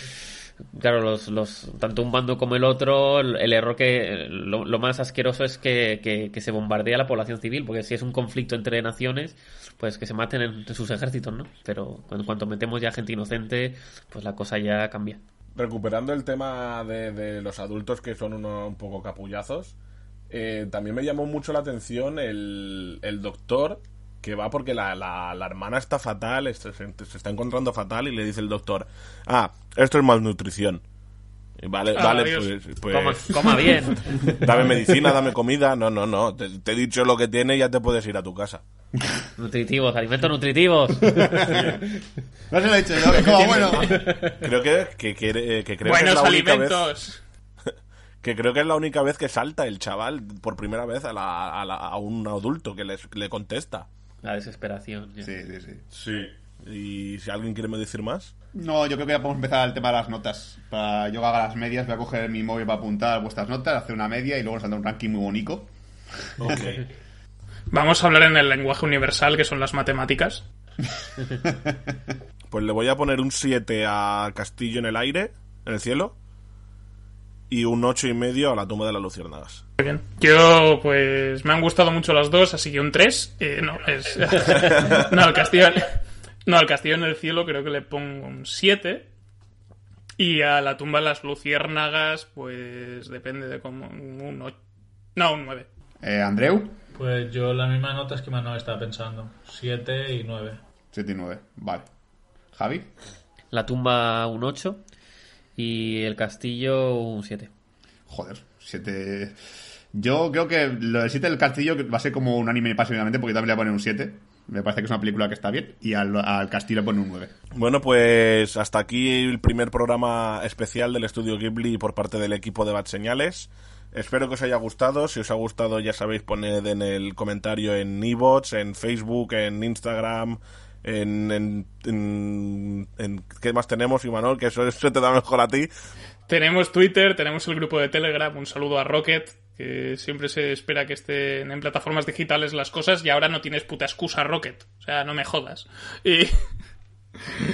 claro, los, los tanto un bando como el otro, el, error que lo, más asqueroso es que, que- se bombardea la población civil, porque si es un conflicto entre naciones, pues que se maten en, en sus ejércitos, ¿no? Pero cuando, cuando metemos ya gente inocente, pues la cosa ya cambia. Recuperando el tema de, de los adultos que son uno, un poco capullazos, eh, también me llamó mucho la atención el, el doctor que va porque la, la- la hermana está fatal, se, se está encontrando fatal y le dice el doctor, ah, esto es malnutrición. Y vale, Ah, vale, pues, pues, Coma, coma bien. *laughs* dame medicina, dame comida. No, no, no, te, te he dicho lo que tiene y ya te puedes ir a tu casa. nutritivos, alimentos nutritivos. *laughs* No se lo he dicho yo, que como bueno. Creo que, que, quiere- que creo que es Buenos la única vez alimentos. *laughs* que creo que es la única vez que salta el chaval por primera vez a, la- a, la- a un adulto que les- le contesta. La desesperación. ya. Sí, sí, sí. Sí. Y si alguien quiere me decir más. No, yo creo que ya podemos empezar el tema de las notas. Para yo que haga las medias, voy a coger mi móvil para apuntar vuestras notas, hacer una media y luego nos saldrá un ranking muy bonito. Ok. *laughs* Vamos a hablar en el lenguaje universal que son las matemáticas. *laughs* Pues le voy a poner un 7 a Castillo en el aire, en el cielo. Y un 8 y medio a la tumba de las luciérnagas. Muy bien. Yo, pues, me han gustado mucho las dos, así que un 3. no, es. *laughs* no, al castillo. No, al castillo en el cielo creo que le pongo un 7. Y a la tumba de las luciérnagas, pues depende de cómo. Un 8. No, un 9. Eh, Andreu, pues yo las mismas notas que Manuel estaba pensando 7 y 9 7 y 9. Vale. Javi, La tumba un 8 y el castillo un 7. joder, 7. Yo creo que lo del 7 del castillo va a ser como un anime pasivamente porque también le voy a poner un 7. Me parece que es una película que está bien. Y al, al castillo le pone un 9. Bueno, pues hasta aquí el primer programa especial del estudio Ghibli por parte del equipo de Bad Señales. Espero que os haya gustado. Si os ha gustado, ya sabéis, poned en el comentario en iBots, en Facebook, en Instagram, en, en, en- en- ¿Qué más tenemos, Imanol? Que eso, eso te da mejor a ti. Tenemos Twitter, tenemos el grupo de Telegram, un saludo a Rocket, que siempre se espera que estén en plataformas digitales las cosas y ahora no tienes puta excusa Rocket. O sea, no me jodas. Y... *laughs*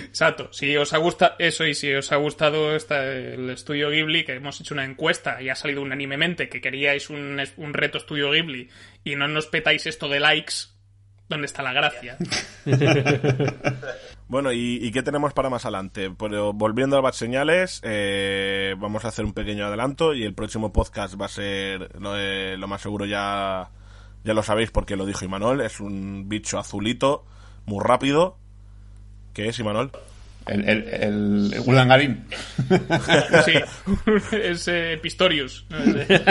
Exacto, si os ha gustado eso y si os ha gustado esta- el estudio Ghibli, que hemos hecho una encuesta y ha salido unánimemente que queríais un, un reto estudio Ghibli y no nos petáis esto de likes, ¿dónde está la gracia? *laughs* Bueno, ¿y, y qué tenemos para más adelante? Pero volviendo a Bad Señales, eh, vamos a hacer un pequeño adelanto y el próximo podcast va a ser, lo, eh, lo más seguro ya, ya lo sabéis porque lo dijo Imanol, es un bicho azulito, muy rápido. ¿Qué es, Imanol? El, el, el, el Urdangarín. *laughs* Sí, *laughs* es eh, Pistorius. ¿no? Es, eh,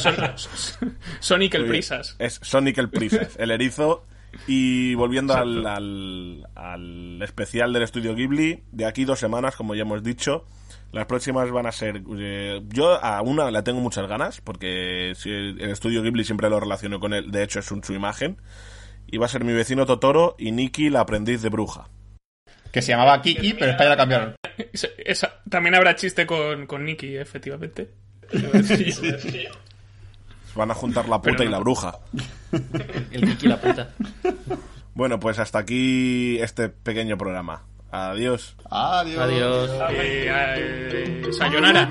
son- son- Sonic el Prisas. Es Sonic el Princess, el erizo. Y volviendo al, al, al especial del estudio Ghibli, de aquí dos semanas, como ya hemos dicho. Las próximas van a ser. eh, yo a una le tengo muchas ganas, porque si el el estudio Ghibli siempre lo relaciono con él. De hecho, es un, su imagen. Y va a ser mi vecino Totoro y Nikki, la aprendiz de bruja. Que se llamaba Kiki, pero esta ya la cambiaron. Esa- esa- también habrá chiste con, con Nicky, efectivamente. *laughs* Van a juntar la puta y la bruja. El Kiki la puta. Bueno, pues hasta aquí este pequeño programa. Adiós. Adiós. Adiós. Eh, eh, sayonara.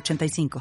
906985.